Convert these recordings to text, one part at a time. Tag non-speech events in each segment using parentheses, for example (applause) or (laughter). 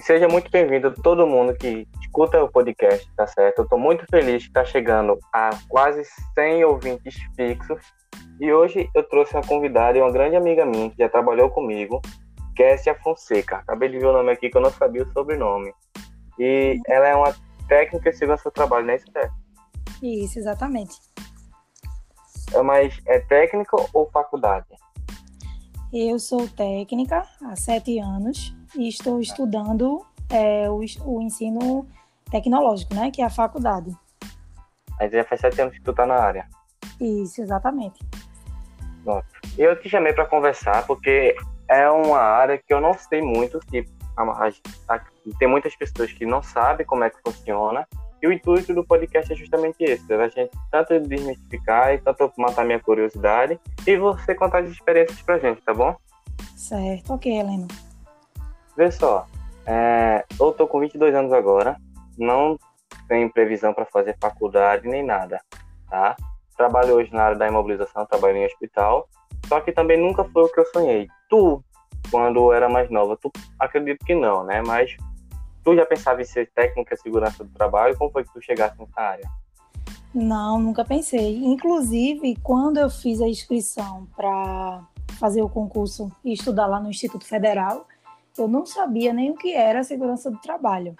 Seja muito bem-vindo todo mundo que escuta o podcast, tá certo? Eu estou muito feliz que está chegando a quase 100 ouvintes fixos. E hoje eu trouxe uma convidada e uma grande amiga minha que já trabalhou comigo, Kessia Fonseca. Acabei de ver o nome aqui que eu não sabia o sobrenome. E ela é uma técnica de segurança do trabalho, não é isso, exatamente. É, mas é técnica ou faculdade? Eu sou técnica há sete anos e estou estudando é, o, o, ensino tecnológico, né? Que é a faculdade. Mas já faz sete anos que tu tá na área. Isso, exatamente. Bom, eu te chamei para conversar porque é uma área que eu não sei muito, que a, a, a, tem muitas pessoas que não sabem como é que funciona. E o intuito do podcast é justamente esse, a gente tanto desmistificar e tanto matar minha curiosidade e você contar as experiências pra gente, tá bom? Certo, ok, Helena. Vê só, é, eu tô com 22 anos agora, não tenho previsão para fazer faculdade nem nada, tá? Trabalho hoje na área da imobilização, trabalho em hospital, só que também nunca foi o que eu sonhei. Tu, quando era mais nova, tu acredito que não, né? Mas tu já pensava em ser técnica de segurança do trabalho? Como foi que tu chegasse nessa área? Não, nunca pensei. Inclusive, quando eu fiz a inscrição para fazer o concurso e estudar lá no Instituto Federal, eu não sabia nem o que era segurança do trabalho.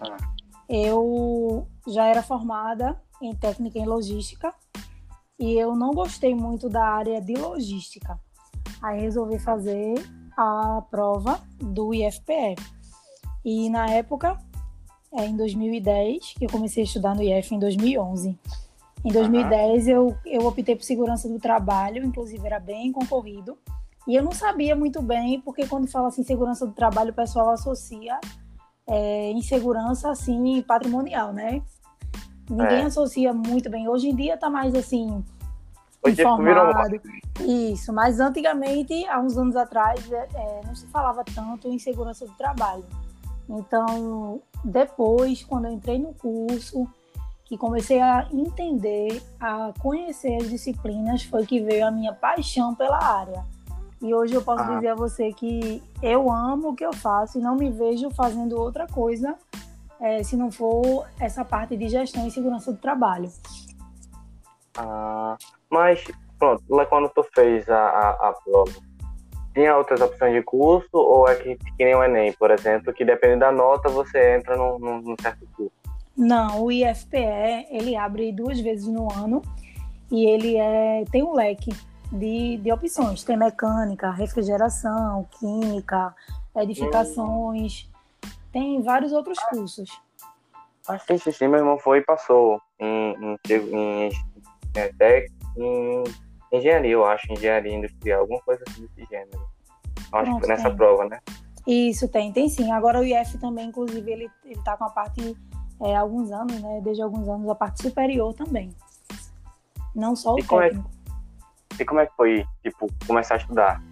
Ah. Eu já era formada em técnica em logística e eu não gostei muito da área de logística. Aí resolvi fazer a prova do IFPE. E na época, é em 2010, que eu comecei a estudar no IF em 2011. Em 2010 uhum. eu, eu optei por segurança do trabalho, inclusive era bem concorrido. E eu não sabia muito bem, porque quando fala assim segurança do trabalho, o pessoal associa é, insegurança assim patrimonial, né? Ninguém é. associa muito bem. Hoje em dia tá mais assim Hoje informado. Isso, mas antigamente, há uns anos atrás, é, é, não se falava tanto em segurança do trabalho. Então, depois, quando eu entrei no curso, que comecei a entender, a conhecer as disciplinas, foi que veio a minha paixão pela área. E hoje eu posso ah. dizer a você que eu amo o que eu faço e não me vejo fazendo outra coisa é, se não for essa parte de gestão e segurança do trabalho. Ah, mas, pronto, quando tu fez a, a, a prova, tinha outras opções de curso ou é que, que nem o Enem, por exemplo, que dependendo da nota você entra num, num certo curso? Não, o IFPE, ele abre duas vezes no ano e ele é, tem um leque de, de opções. Tem mecânica, refrigeração, química, edificações, hum. tem vários outros cursos. Ah, sim, sim, sim, meu irmão foi e passou em, em, em, em, em engenharia, eu acho, engenharia industrial, alguma coisa assim desse gênero. Acho que foi nessa tem. prova, né? Isso, tem, tem sim. Agora o IF também, inclusive, ele, ele tá com a parte, é, alguns anos, né? Desde alguns anos, a parte superior também. Não só o e técnico. Como é, e como é que foi, tipo, começar a estudar?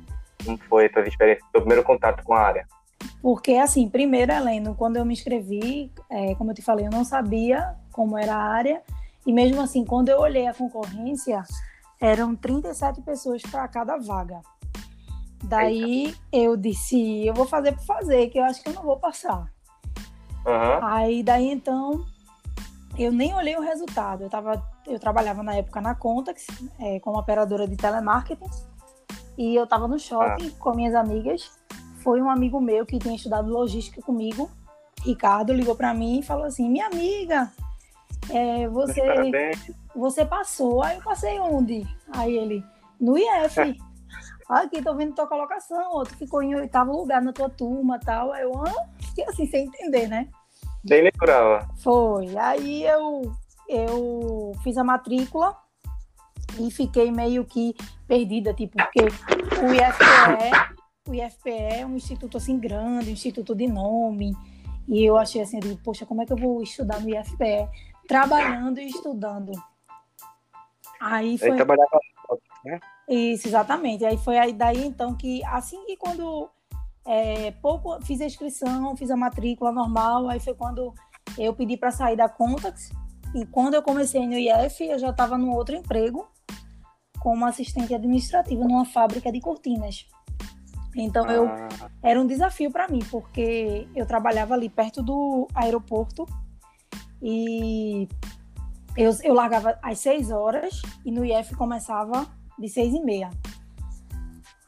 Como foi a tua experiência, teu primeiro contato com a área? Porque, assim, primeiro, Heleno, quando eu me inscrevi, é, como eu te falei, eu não sabia como era a área. E mesmo assim, quando eu olhei a concorrência, eram 37 pessoas para cada vaga. Daí Eita. eu disse, eu vou fazer por fazer, que eu acho que eu não vou passar. Uhum. Aí daí então eu nem olhei o resultado. Eu, tava, eu trabalhava na época na Contax, é, como operadora de telemarketing, e eu estava no shopping ah. com minhas amigas. Foi um amigo meu que tinha estudado logística comigo, Ricardo, ligou para mim e falou assim: Minha amiga, é, você, você passou. Aí eu passei onde? Aí ele, no IF. Aqui, tô vendo tua colocação, outro ficou em oitavo lugar na tua turma tal. Aí eu, ah, fiquei assim, sem entender, né? Nem lembrava. Foi. Aí eu, eu fiz a matrícula e fiquei meio que perdida, tipo, porque o IFPE, o IFPE é um instituto assim grande, um instituto de nome. E eu achei assim, eu digo, poxa, como é que eu vou estudar no IFPE? trabalhando e estudando. Aí foi. trabalhava, né? Isso, exatamente. Aí foi aí daí então que assim que quando é, pouco fiz a inscrição, fiz a matrícula normal, aí foi quando eu pedi para sair da Contax e quando eu comecei no IF, eu já estava num outro emprego como assistente administrativa numa fábrica de cortinas. Então ah. eu era um desafio para mim, porque eu trabalhava ali perto do aeroporto e eu, eu largava às 6 horas e no IF começava de 6 e meia.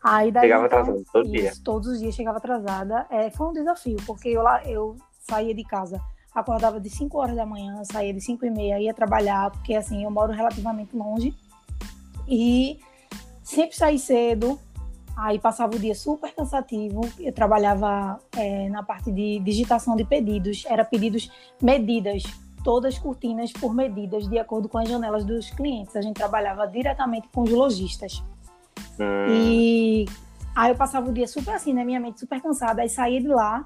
Aí daí, chegava então, atrasada todo isso, dia. Todos os dias chegava atrasada. É, foi um desafio, porque eu, lá, eu saía de casa, acordava de 5 horas da manhã, saía de 5 e meia, ia trabalhar, porque assim, eu moro relativamente longe. E sempre saí cedo, aí passava o dia super cansativo. Eu trabalhava é, na parte de digitação de pedidos, era pedidos, medidas, todas cortinas por medidas, de acordo com as janelas dos clientes. A gente trabalhava diretamente com os lojistas. Hum. E aí eu passava o dia super assim, né? minha mente super cansada. Aí saía de lá,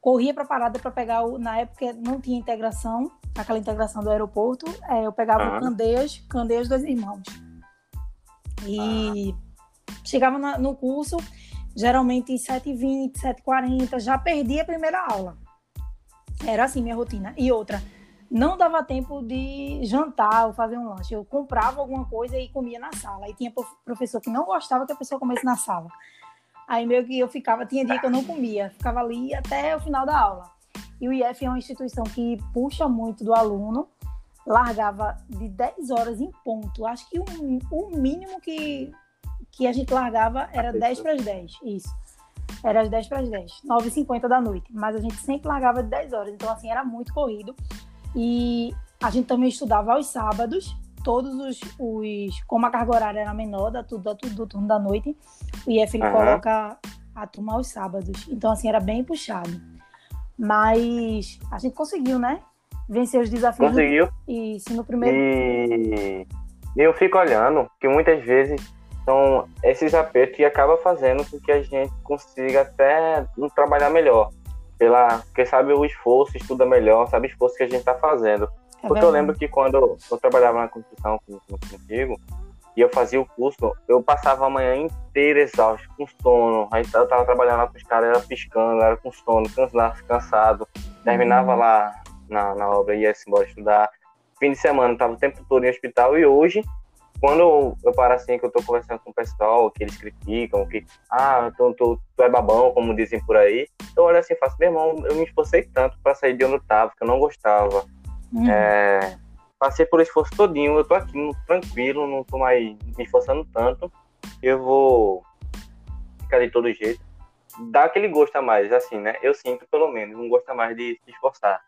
corria para a parada para pegar o. Na época não tinha integração, aquela integração do aeroporto. É, eu pegava o Candeias, Candeias dois irmãos. E ah. chegava na, no curso, geralmente 7h20, 7h40, já perdi a primeira aula. Era assim minha rotina. E outra, não dava tempo de jantar ou fazer um lanche. Eu comprava alguma coisa e comia na sala. Aí tinha professor que não gostava que a pessoa comesse na sala. Aí meio que eu ficava, tinha dia que eu não comia, ficava ali até o final da aula. E o IF é uma instituição que puxa muito do aluno, largava de 10 horas em ponto. Acho que o, o mínimo que, que a gente largava era 10 para as 10, isso. Era às 10 para as 10, 9h50 da noite. Mas a gente sempre largava de 10 horas, então assim, era muito corrido. E a gente também estudava aos sábados, todos os, os como a carga horária era menor da, do, do, do turno da noite, o IF ele uhum. coloca a turma aos sábados. Então, assim, era bem puxado. Mas a gente conseguiu, né? Vencer os desafios. Conseguiu. Isso, no primeiro. E eu fico olhando que muitas vezes são esses apertos que acaba fazendo com que a gente consiga até trabalhar melhor pela, porque sabe o esforço, estuda melhor, sabe o esforço que a gente está fazendo. É porque eu lembro que quando eu trabalhava na construção contigo, e eu fazia o curso, eu passava a manhã inteira exausto, com sono. Aí eu tava trabalhando lá com os caras, era piscando, era com sono, cansado. Terminava uhum. lá na, na obra, ia embora estudar. Fim de semana, tava o tempo todo em hospital. E hoje, quando eu paro assim, que eu tô conversando com o pessoal, que eles criticam, que, ah, tu, tu, tu é babão, como dizem por aí, eu olho assim e faço, meu irmão, eu me esforcei tanto para sair de onde eu tava, que eu não gostava. Uhum. É, passei por esforço todinho, eu tô aqui tranquilo, não tô mais me esforçando tanto, eu vou ficar de todo jeito. Dá aquele gosto a mais, assim, né? Eu sinto, pelo menos, um gosto a mais de se esforçar.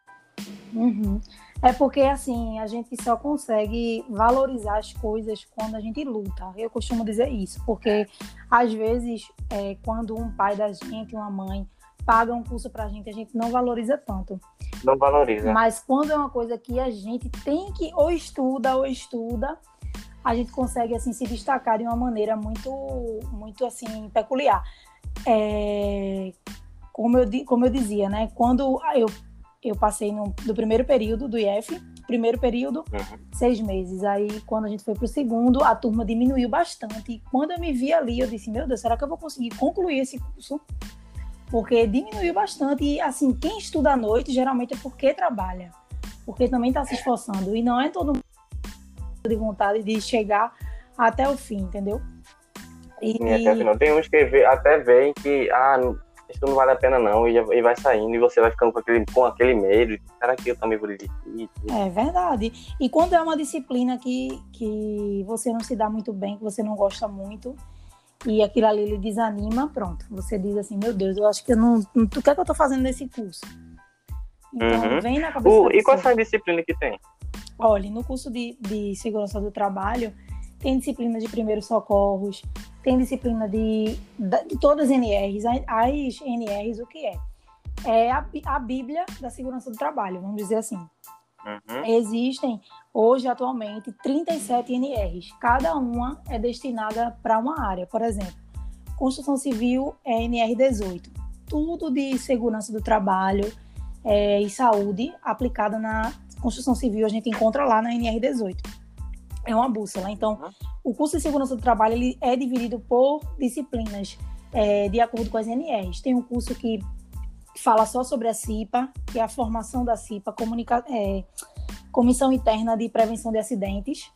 Uhum. É porque, assim, a gente só consegue valorizar as coisas quando a gente luta. Eu costumo dizer isso, porque às vezes, é, quando um pai da gente, uma mãe, paga um curso pra gente, a gente não valoriza tanto. Não valoriza. Mas quando é uma coisa que a gente tem que, ou estuda, ou estuda, a gente consegue, assim, se destacar de uma maneira muito, muito, assim, peculiar. É, como, eu, como eu dizia, né? Quando eu eu passei no, do primeiro período do IF, primeiro período, uhum. seis meses. Aí, quando a gente foi para o segundo, a turma diminuiu bastante. E quando eu me vi ali, eu disse: Meu Deus, será que eu vou conseguir concluir esse curso? Porque diminuiu bastante. E, assim, quem estuda à noite geralmente é porque trabalha, porque também está se esforçando. E não é todo mundo de vontade de chegar até o fim, entendeu? E, e até Tem uns que até veem que, ah, isso não vale a pena não, e, e vai saindo, e você vai ficando com aquele, com aquele medo, será que eu também vou desistir? É verdade. E quando é uma disciplina que, que você não se dá muito bem, que você não gosta muito, e aquilo ali ele desanima, pronto. Você diz assim, meu Deus, eu acho que eu não. O que é que eu tô fazendo nesse curso? Então, uhum. vem na cabeça. Uh, e qual é a disciplina que tem? Olha, no curso de, de segurança do trabalho, tem disciplina de primeiros socorros, tem disciplina de, de todas as NRs. As NRs, o que é? É a, a Bíblia da segurança do trabalho, vamos dizer assim. Uhum. Existem, hoje, atualmente, 37 NRs. Cada uma é destinada para uma área. Por exemplo, construção civil é NR18. Tudo de segurança do trabalho é, e saúde aplicada na construção civil a gente encontra lá na NR18 é uma bússola. Então, uhum. o curso de segurança do trabalho ele é dividido por disciplinas é, de acordo com as NRs. Tem um curso que fala só sobre a CIPA, que é a formação da CIPA, comunica é, Comissão Interna de Prevenção de Acidentes.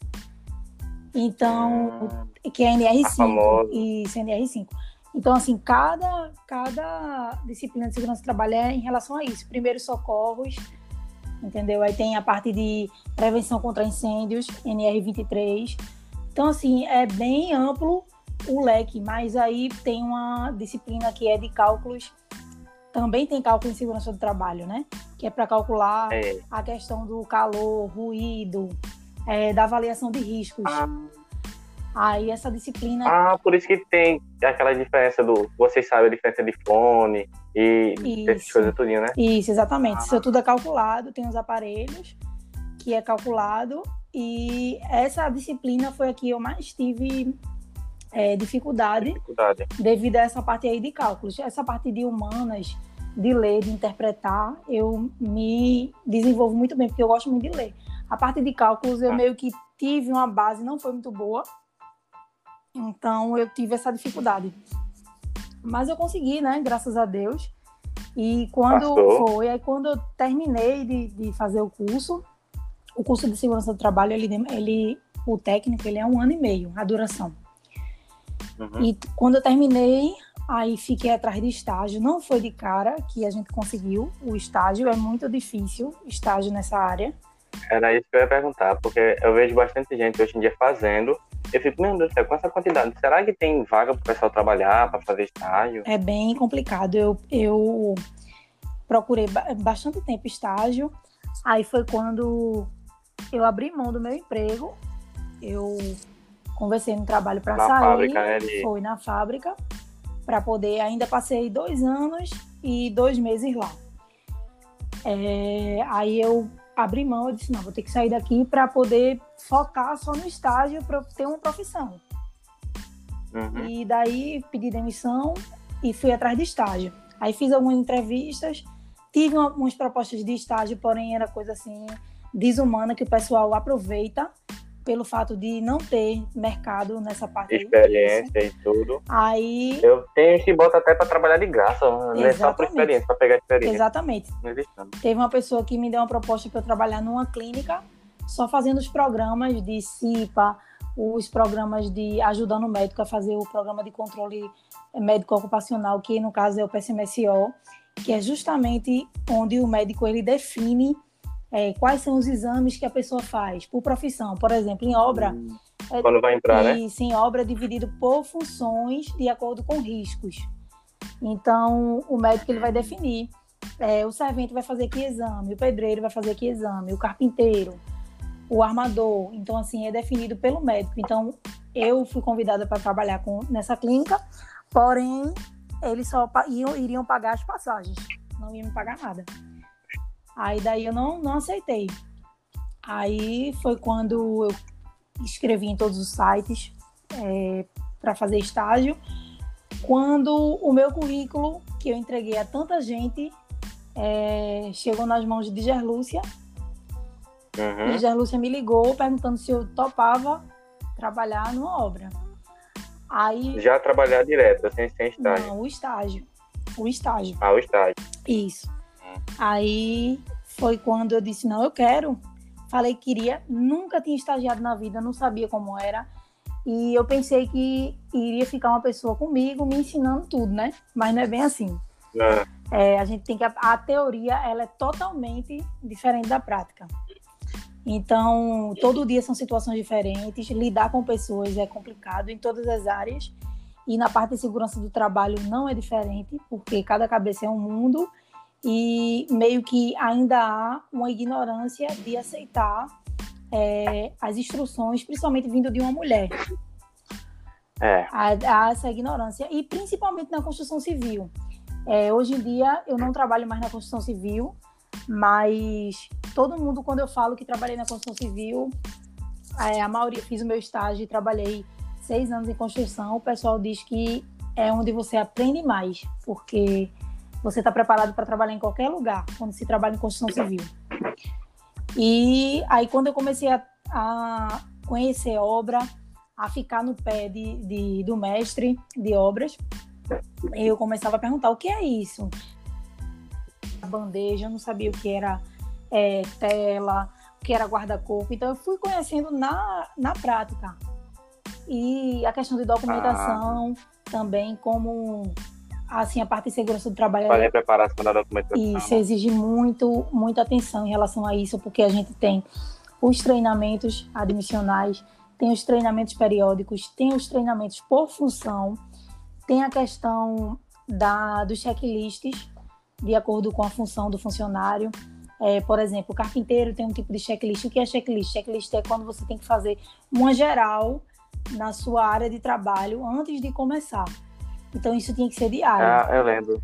Então, hum, que é NR5. Isso, NR5. Então, assim, cada, cada disciplina de segurança do trabalho é em relação a isso. Primeiros socorros, entendeu? Aí tem a parte de prevenção contra incêndios, NR23. Então, assim, é bem amplo o leque, mas aí tem uma disciplina que é de cálculos, também tem cálculo em segurança do trabalho, né? Que é para calcular é. a questão do calor, ruído, é, da avaliação de riscos. Ah Aí essa disciplina. Ah, por isso que tem aquela diferença do. Vocês sabem a diferença de fone e isso. essas coisas tudo, né? Isso, exatamente. Ah. Isso tudo é calculado, tem os aparelhos que é calculado. E essa disciplina foi a que eu mais tive é, dificuldade, dificuldade, devido a essa parte aí de cálculos. Essa parte de humanas, de ler, de interpretar, eu me desenvolvo muito bem, porque eu gosto muito de ler. A parte de cálculos, eu ah. meio que tive uma base, não foi muito boa, então eu tive essa dificuldade. Mas eu consegui, né? Graças a Deus. E quando Passou. foi, aí quando eu terminei de, de fazer o curso, o curso de segurança do trabalho, ele, ele, o técnico, ele é um ano e meio, a duração. Uhum. E quando eu terminei, aí fiquei atrás de estágio. Não foi de cara que a gente conseguiu o estágio, é muito difícil estágio nessa área. Era isso que eu ia perguntar, porque eu vejo bastante gente hoje em dia fazendo. Eu fico, meu Deus do céu, com essa quantidade, será que tem vaga para o pessoal trabalhar, para fazer estágio? É bem complicado. Eu, eu procurei bastante tempo estágio. Aí foi quando eu abri mão do meu emprego. Eu conversei no trabalho para sair. Fábrica, né, de... Foi na fábrica. Para poder. Ainda passei dois anos e dois meses lá. É, aí eu abri mão, eu disse, não, vou ter que sair daqui para poder focar só no estágio para ter uma profissão. Uhum. E daí pedi demissão e fui atrás de estágio. Aí fiz algumas entrevistas, tive algumas propostas de estágio, porém era coisa assim desumana que o pessoal aproveita pelo fato de não ter mercado nessa parte. Experiência aí, e tudo. Aí. Eu tenho que botar até para trabalhar de graça, não é só por experiência, para pegar experiência. Exatamente. Teve uma pessoa que me deu uma proposta para eu trabalhar numa clínica, só fazendo os programas de CIPA, os programas de ajudando o médico a fazer o programa de controle médico ocupacional, que no caso é o PSMSO, que é justamente onde o médico ele define é, quais são os exames que a pessoa faz por profissão. Por exemplo, em obra. Hum, quando vai entrar, né? Isso, em obra é dividido por funções de acordo com riscos. Então, o médico ele vai definir. É, o servente vai fazer que exame, o pedreiro vai fazer que exame, o carpinteiro, o armador. Então, assim, é definido pelo médico. Então, eu fui convidada para trabalhar com, nessa clínica, porém, eles só iam, iriam pagar as passagens, não iam me pagar nada. Aí daí eu não, não aceitei. Aí foi quando eu escrevi em todos os sites é, para fazer estágio. Quando o meu currículo, que eu entreguei a tanta gente, é, chegou nas mãos de Gerlúcia. Uhum. E Gerlúcia me ligou perguntando se eu topava trabalhar numa obra. Aí, Já trabalhar direto, sem, sem estágio? Não, o estágio. O estágio. Ah, o estágio. Isso. Aí foi quando eu disse: não, eu quero. Falei que queria, nunca tinha estagiado na vida, não sabia como era. E eu pensei que iria ficar uma pessoa comigo me ensinando tudo, né? Mas não é bem assim. É. É, a gente tem que a teoria ela é totalmente diferente da prática. Então, todo dia são situações diferentes, lidar com pessoas é complicado em todas as áreas. E na parte de segurança do trabalho não é diferente, porque cada cabeça é um mundo e meio que ainda há uma ignorância de aceitar é, as instruções, principalmente vindo de uma mulher. É. Há, há essa ignorância, e principalmente na construção civil. É, hoje em dia, eu não trabalho mais na construção civil, mas todo mundo, quando eu falo que trabalhei na construção civil, é, a maioria, fiz o meu estágio e trabalhei seis anos em construção, o pessoal diz que é onde você aprende mais, porque você está preparado para trabalhar em qualquer lugar quando se trabalha em construção civil. E aí, quando eu comecei a, a conhecer obra, a ficar no pé de, de, do mestre de obras, eu começava a perguntar: o que é isso? Bandeja, eu não sabia o que era é, tela, o que era guarda-corpo. Então, eu fui conhecendo na, na prática. E a questão de documentação. Ah também como assim a parte de segurança do trabalho. Para a preparação da documentação. Isso exige muito, muita atenção em relação a isso, porque a gente tem os treinamentos admissionais, tem os treinamentos periódicos, tem os treinamentos por função, tem a questão da, dos checklists, de acordo com a função do funcionário. É, por exemplo, o carpinteiro tem um tipo de checklist. O que é checklist? Checklist é quando você tem que fazer uma geral na sua área de trabalho antes de começar. Então isso tinha que ser diário. Ah, eu lembro.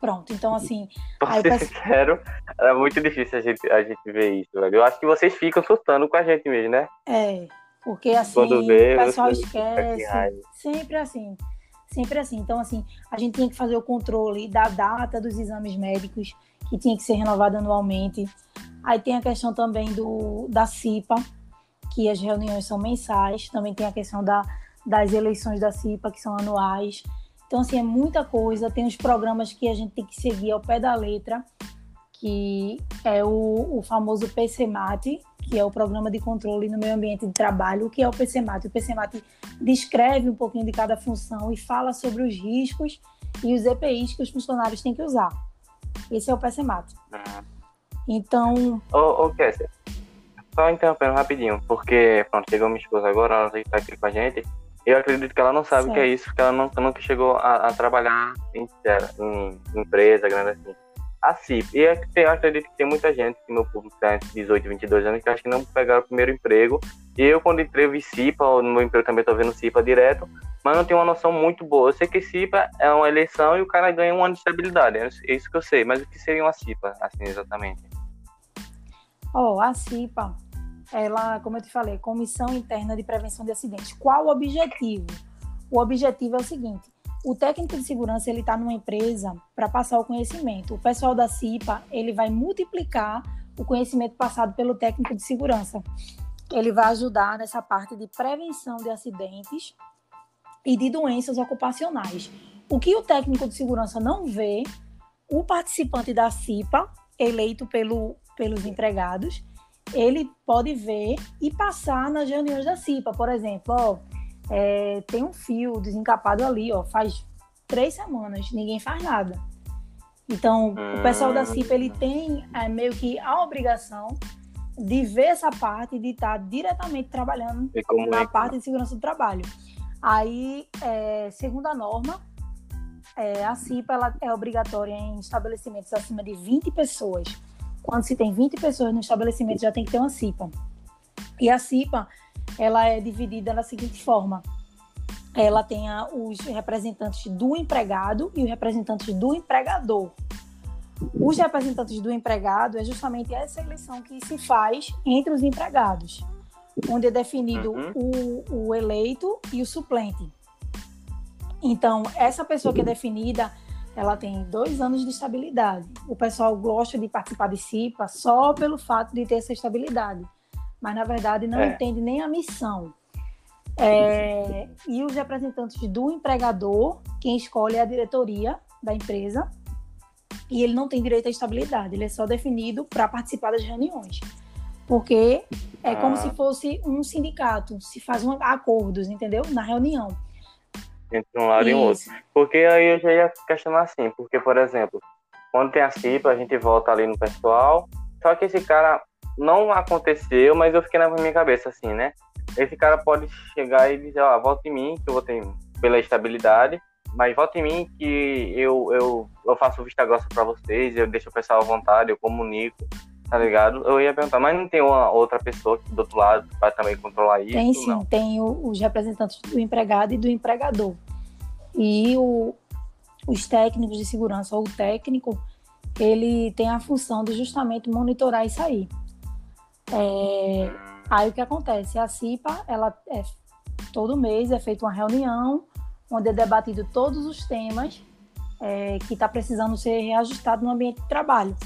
Pronto, então assim. (laughs) Pra ser peço... sincero, é muito difícil a gente, a gente ver isso, velho. Eu acho que vocês ficam surtando com a gente mesmo, né? É, porque assim, Quando vê, o pessoal esquece. Sempre assim. Sempre assim. Então, assim, a gente tinha que fazer o controle da data dos exames médicos, que tinha que ser renovado anualmente. Aí tem a questão também do, da CIPA, que as reuniões são mensais. Também tem a questão da, das eleições da CIPA, que são anuais. Então, assim, é muita coisa. Tem os programas que a gente tem que seguir ao pé da letra, que é o, o famoso PCMAT, que é o Programa de Controle no Meio Ambiente de Trabalho, o que é o PCMAT. O PCMAT descreve um pouquinho de cada função e fala sobre os riscos e os EPIs que os funcionários têm que usar. Esse é o PCMAT. Uhum. Então... Ô, ô Kessia, só interrompendo rapidinho, porque, pronto, chegou minha esposa agora, ela está aqui com a gente, eu acredito que ela não sabe o que é isso, porque ela nunca, nunca chegou a, a trabalhar em, em, empresa grande assim. A CIP, e é eu acredito que tem muita gente que meu público tem entre 18 e 22 anos que acho que não pegaram o primeiro emprego. E eu, quando entrei, vi CIPA, no meu emprego também estou vendo CIPA direto, mas não tenho uma noção muito boa. Eu sei que CIPA é uma eleição e o cara ganha um ano de estabilidade, é isso que eu sei, mas o que seria uma CIPA, assim, exatamente? Oh, a CIPA ela, como eu te falei, Comissão Interna de Prevenção de Acidentes. Qual o objetivo? O objetivo é o seguinte: o técnico de segurança ele está numa empresa para passar o conhecimento. O pessoal da CIPA ele vai multiplicar o conhecimento passado pelo técnico de segurança. Ele vai ajudar nessa parte de prevenção de acidentes e de doenças ocupacionais. O que o técnico de segurança não vê, o participante da CIPA, eleito pelo, pelos empregados, ele pode ver e passar nas reuniões da CIPA, por exemplo, ó, é, tem um fio desencapado ali, ó, faz três semanas, ninguém faz nada. Então, o pessoal da CIPA, ele tem é, meio que a obrigação de ver essa parte, de estar diretamente trabalhando na é? parte de segurança do trabalho. Aí, é, segundo a norma, é, a CIPA ela é obrigatória em estabelecimentos acima de 20 pessoas quando se tem 20 pessoas no estabelecimento, já tem que ter uma CIPA. E a CIPA, ela é dividida da seguinte forma. Ela tem a, os representantes do empregado e os representantes do empregador. Os representantes do empregado é justamente essa eleição que se faz entre os empregados, onde é definido uhum. o, o eleito e o suplente. Então, essa pessoa que é definida, ela tem dois anos de estabilidade. O pessoal gosta de participar de CIPA só pelo fato de ter essa estabilidade, mas na verdade não é. entende nem a missão. É, e os representantes do empregador, quem escolhe é a diretoria da empresa, e ele não tem direito à estabilidade, ele é só definido para participar das reuniões. Porque é ah. como se fosse um sindicato, se faz um acordos, entendeu? Na reunião entre um lado Isso. e outro. Porque aí eu já ia questionar assim, porque, por exemplo, quando tem a CIPA, a gente volta ali no pessoal, só que esse cara não aconteceu, mas eu fiquei na minha cabeça assim, né? Esse cara pode chegar e dizer, ó, oh, volta em mim, que eu vou ter pela estabilidade, mas volta em mim que eu, eu, eu faço vista grossa para vocês, eu deixo o pessoal à vontade, eu comunico, tá ligado? Eu ia perguntar, mas não tem uma outra pessoa do outro lado para também controlar isso? Tem sim, não? tem os representantes do empregado e do empregador. E o, os técnicos de segurança, ou o técnico, ele tem a função de justamente monitorar isso aí. É, aí o que acontece? A CIPA, ela é, todo mês é feita uma reunião onde é debatido todos os temas é, que está precisando ser reajustado no ambiente de trabalho.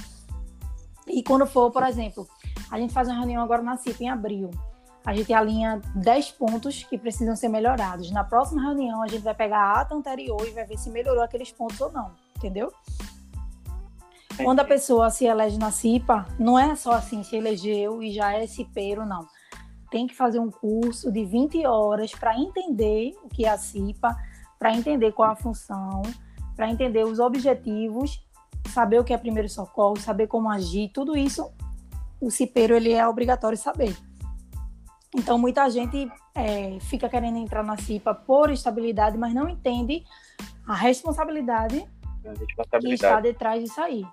E quando for, por exemplo, a gente faz uma reunião agora na CIPA em abril a gente alinha 10 pontos que precisam ser melhorados. Na próxima reunião, a gente vai pegar a ata anterior e vai ver se melhorou aqueles pontos ou não, entendeu? Quando a pessoa se elege na CIPA, não é só assim, se elegeu e já é cipeiro, não. Tem que fazer um curso de 20 horas para entender o que é a CIPA, para entender qual a função, para entender os objetivos, saber o que é primeiro socorro, saber como agir, tudo isso o cipeiro ele é obrigatório saber. Então muita gente é, fica querendo entrar na CIPA por estabilidade, mas não entende a responsabilidade, a responsabilidade. que está detrás disso aí.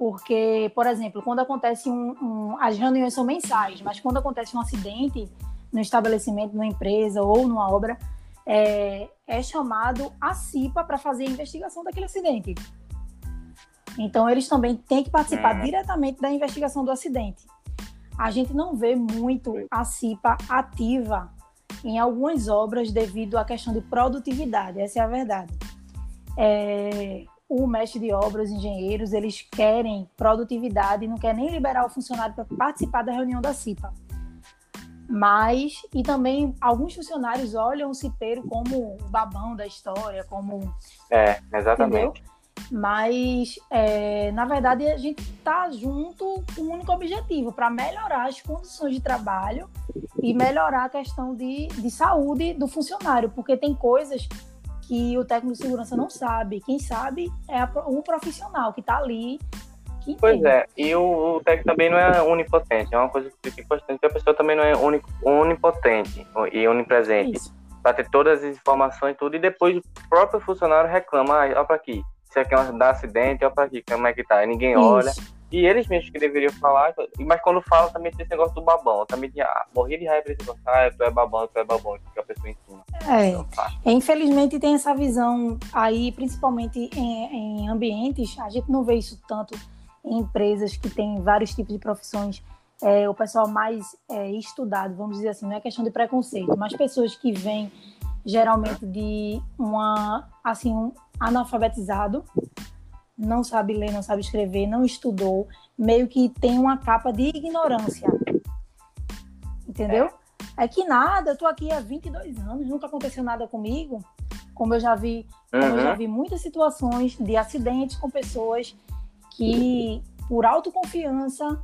Porque, por exemplo, quando acontece um, um, As reuniões são mensais, mas quando acontece um acidente no estabelecimento, numa empresa ou numa obra, é, é chamado a CIPA para fazer a investigação daquele acidente. Então, eles também têm que participar hum. diretamente da investigação do acidente. A gente não vê muito a CIPA ativa em algumas obras devido à questão de produtividade, essa é a verdade. É, o mestre de obras, os engenheiros, eles querem produtividade não querem nem liberar o funcionário para participar da reunião da CIPA. Mas, e também alguns funcionários olham o cipeiro como o babão da história, como. É, exatamente. Entendeu? Mas, é, na verdade, a gente está junto com um único objetivo, para melhorar as condições de trabalho e melhorar a questão de, de saúde do funcionário, porque tem coisas que o técnico de segurança não sabe. Quem sabe é o profissional que está ali. Que pois é, e o, o, técnico também não é onipotente, é uma coisa que fica importante, que a pessoa também não é onipotente e onipresente. Para ter todas as informações e tudo, e depois o próprio funcionário reclama, ah, olha para aqui, se aqui é dá acidente, olha pra aqui, como é que tá. E ninguém Isso. olha. E eles mesmos que deveriam falar, mas quando falam também tem esse negócio do babão. Eu também tinha, ah, morri de raiva desse negócio. Ah, tu é babão, tu é babão, que a pessoa ensina. É. Então, tá. Infelizmente tem essa visão aí, principalmente em, em ambientes, a gente não vê isso tanto em empresas que têm vários tipos de profissões. É, o pessoal mais é, estudado, vamos dizer assim, não é questão de preconceito, mas pessoas que vêm geralmente de uma, assim, um, analfabetizado, não sabe ler, não sabe escrever, não estudou, meio que tem uma capa de ignorância. Entendeu? É, é que nada, eu tô aqui há 22 anos, nunca aconteceu nada comigo. Como eu já vi, uhum. eu já uhum. vi muitas situações de acidentes com pessoas que, por autoconfiança,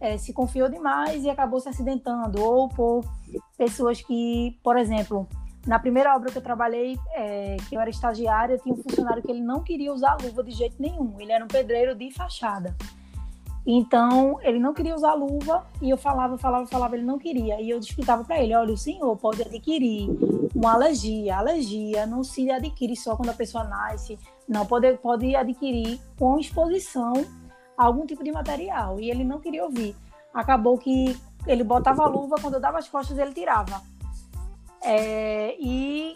é, se confiou demais e acabou se acidentando. Ou por pessoas que, por exemplo, na primeira obra que eu trabalhei, é, que eu era estagiária, tinha um funcionário que ele não queria usar luva de jeito nenhum. Ele era um pedreiro de fachada. Então, ele não queria usar luva e eu falava, falava, falava, ele não queria. E eu explicava para ele: olha, o senhor pode adquirir uma alergia. Alergia não se adquire só quando a pessoa nasce, não, pode, pode adquirir com exposição a algum tipo de material. E ele não queria ouvir. Acabou que ele botava a luva, quando eu dava as costas, ele tirava. É, e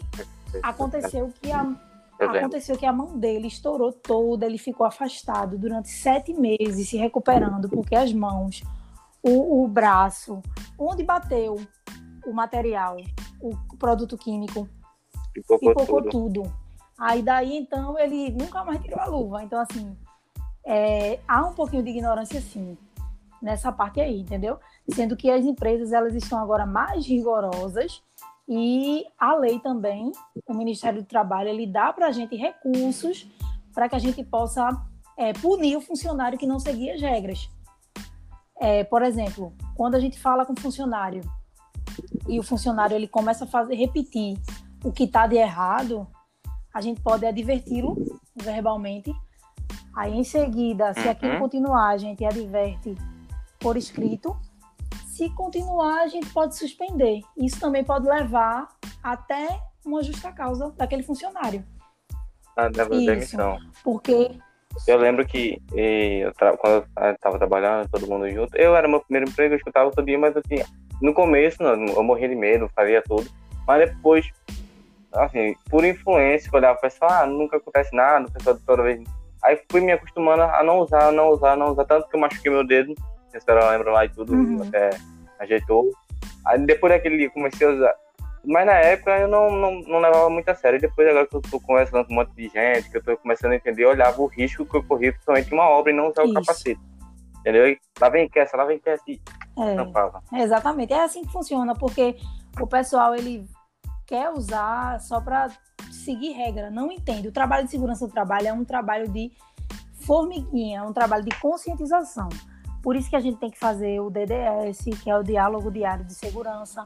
aconteceu que a, aconteceu que a mão dele estourou toda, ele ficou afastado durante sete meses, se recuperando, porque as mãos, o, o braço, onde bateu o material, o produto químico, pipocou, tudo. tudo. Aí daí então ele nunca mais tirou a luva. Então, assim, é, há um pouquinho de ignorância sim nessa parte aí, entendeu? Sendo que as empresas elas estão agora mais rigorosas e a lei também, o Ministério do Trabalho, ele dá para a gente recursos para que a gente possa é, punir o funcionário que não seguia as regras. É, por exemplo, quando a gente fala com o funcionário e o funcionário ele começa a fazer, repetir o que está de errado, a gente pode adverti-lo verbalmente. Aí, em seguida, se aquilo uhum. continuar, a gente adverte por escrito se continuar, a gente pode suspender. Isso também pode levar até uma justa causa daquele funcionário. A demissão. Porque. Eu lembro que eu quando eu estava trabalhando, todo mundo junto, eu era meu primeiro emprego, eu escutava todo dia, mas tinha. No começo, não, eu morria de medo, fazia tudo. Mas depois, assim, por influência, eu olhava para pessoal, ah, nunca acontece nada, pessoal toda vez. Aí fui me acostumando a não usar, não usar, não usar, tanto que eu machuquei meu dedo a senhora lembra lá e tudo, uhum. até ajeitou. Aí depois daquele dia comecei a usar. Mas na época eu não, não, não levava muito a sério. E depois, agora que eu tô conversando com um monte de gente, que eu tô começando a entender, eu olhava o risco que eu corri, principalmente uma obra e não usar Isso. o capacete. Entendeu? E lá vem que essa, lá vem que essa. E é, exatamente. É assim que funciona, porque o pessoal, ele quer usar só para seguir regra, não entende. O trabalho de segurança do trabalho é um trabalho de formiguinha, é um trabalho de conscientização. Por isso que a gente tem que fazer o DDS, que é o Diálogo Diário de Segurança,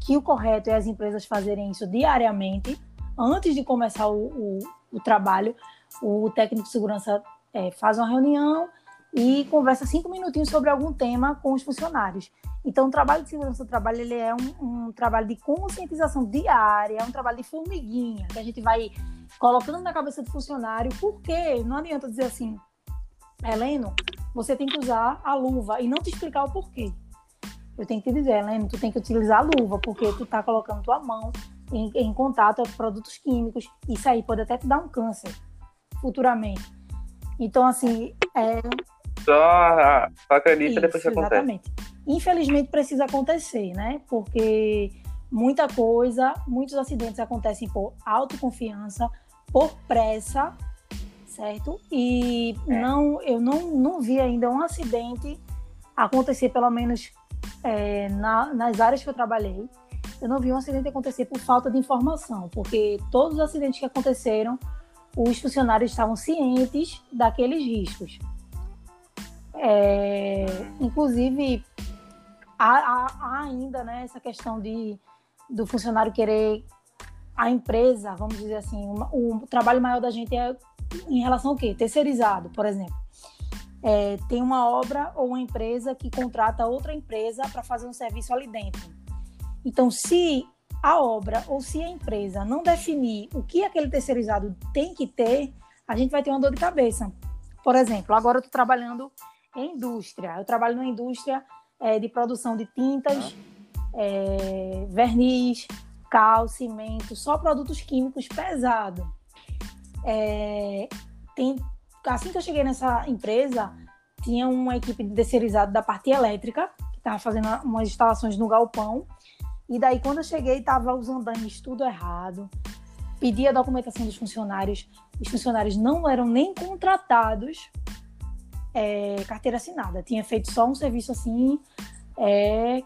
que o correto é as empresas fazerem isso diariamente, antes de começar o, o, o trabalho, o técnico de segurança é, faz uma reunião e conversa cinco minutinhos sobre algum tema com os funcionários. Então, o trabalho de segurança do trabalho ele é um, um trabalho de conscientização diária, é um trabalho de formiguinha, que a gente vai colocando na cabeça do funcionário, porque não adianta dizer assim, Heleno, você tem que usar a luva e não te explicar o porquê. Eu tenho que te dizer, Heleno, tu tem que utilizar a luva, porque tu está colocando tua mão em, em contato com produtos químicos, isso aí pode até te dar um câncer futuramente. Então, assim, é, só, só acredita Isso, depois que acontece. Exatamente. Infelizmente precisa acontecer, né? Porque muita coisa, muitos acidentes acontecem por autoconfiança, por pressa, certo? E é. não, eu não, não vi ainda um acidente acontecer, pelo menos é, na, nas áreas que eu trabalhei, eu não vi um acidente acontecer por falta de informação, porque todos os acidentes que aconteceram, os funcionários estavam cientes daqueles riscos. É, inclusive, há, há, ainda né, essa questão de, do funcionário querer a empresa, vamos dizer assim, uma, o trabalho maior da gente é em relação ao quê? Terceirizado, por exemplo. É, tem uma obra ou uma empresa que contrata outra empresa para fazer um serviço ali dentro. Então, se a obra ou se a empresa não definir o que aquele terceirizado tem que ter, a gente vai ter uma dor de cabeça. Por exemplo, agora eu estou trabalhando em indústria. Eu trabalho numa indústria é, de produção de tintas, é, verniz, cal, cimento, só produtos químicos pesados. É, tem, assim que eu cheguei nessa empresa, tinha uma equipe de terceirizado da parte elétrica, que estava fazendo umas instalações no galpão. E daí, quando eu cheguei, estava os andames tudo errado. Pedi a documentação dos funcionários. Os funcionários não eram nem contratados é, carteira assinada. Tinha feito só um serviço assim, é,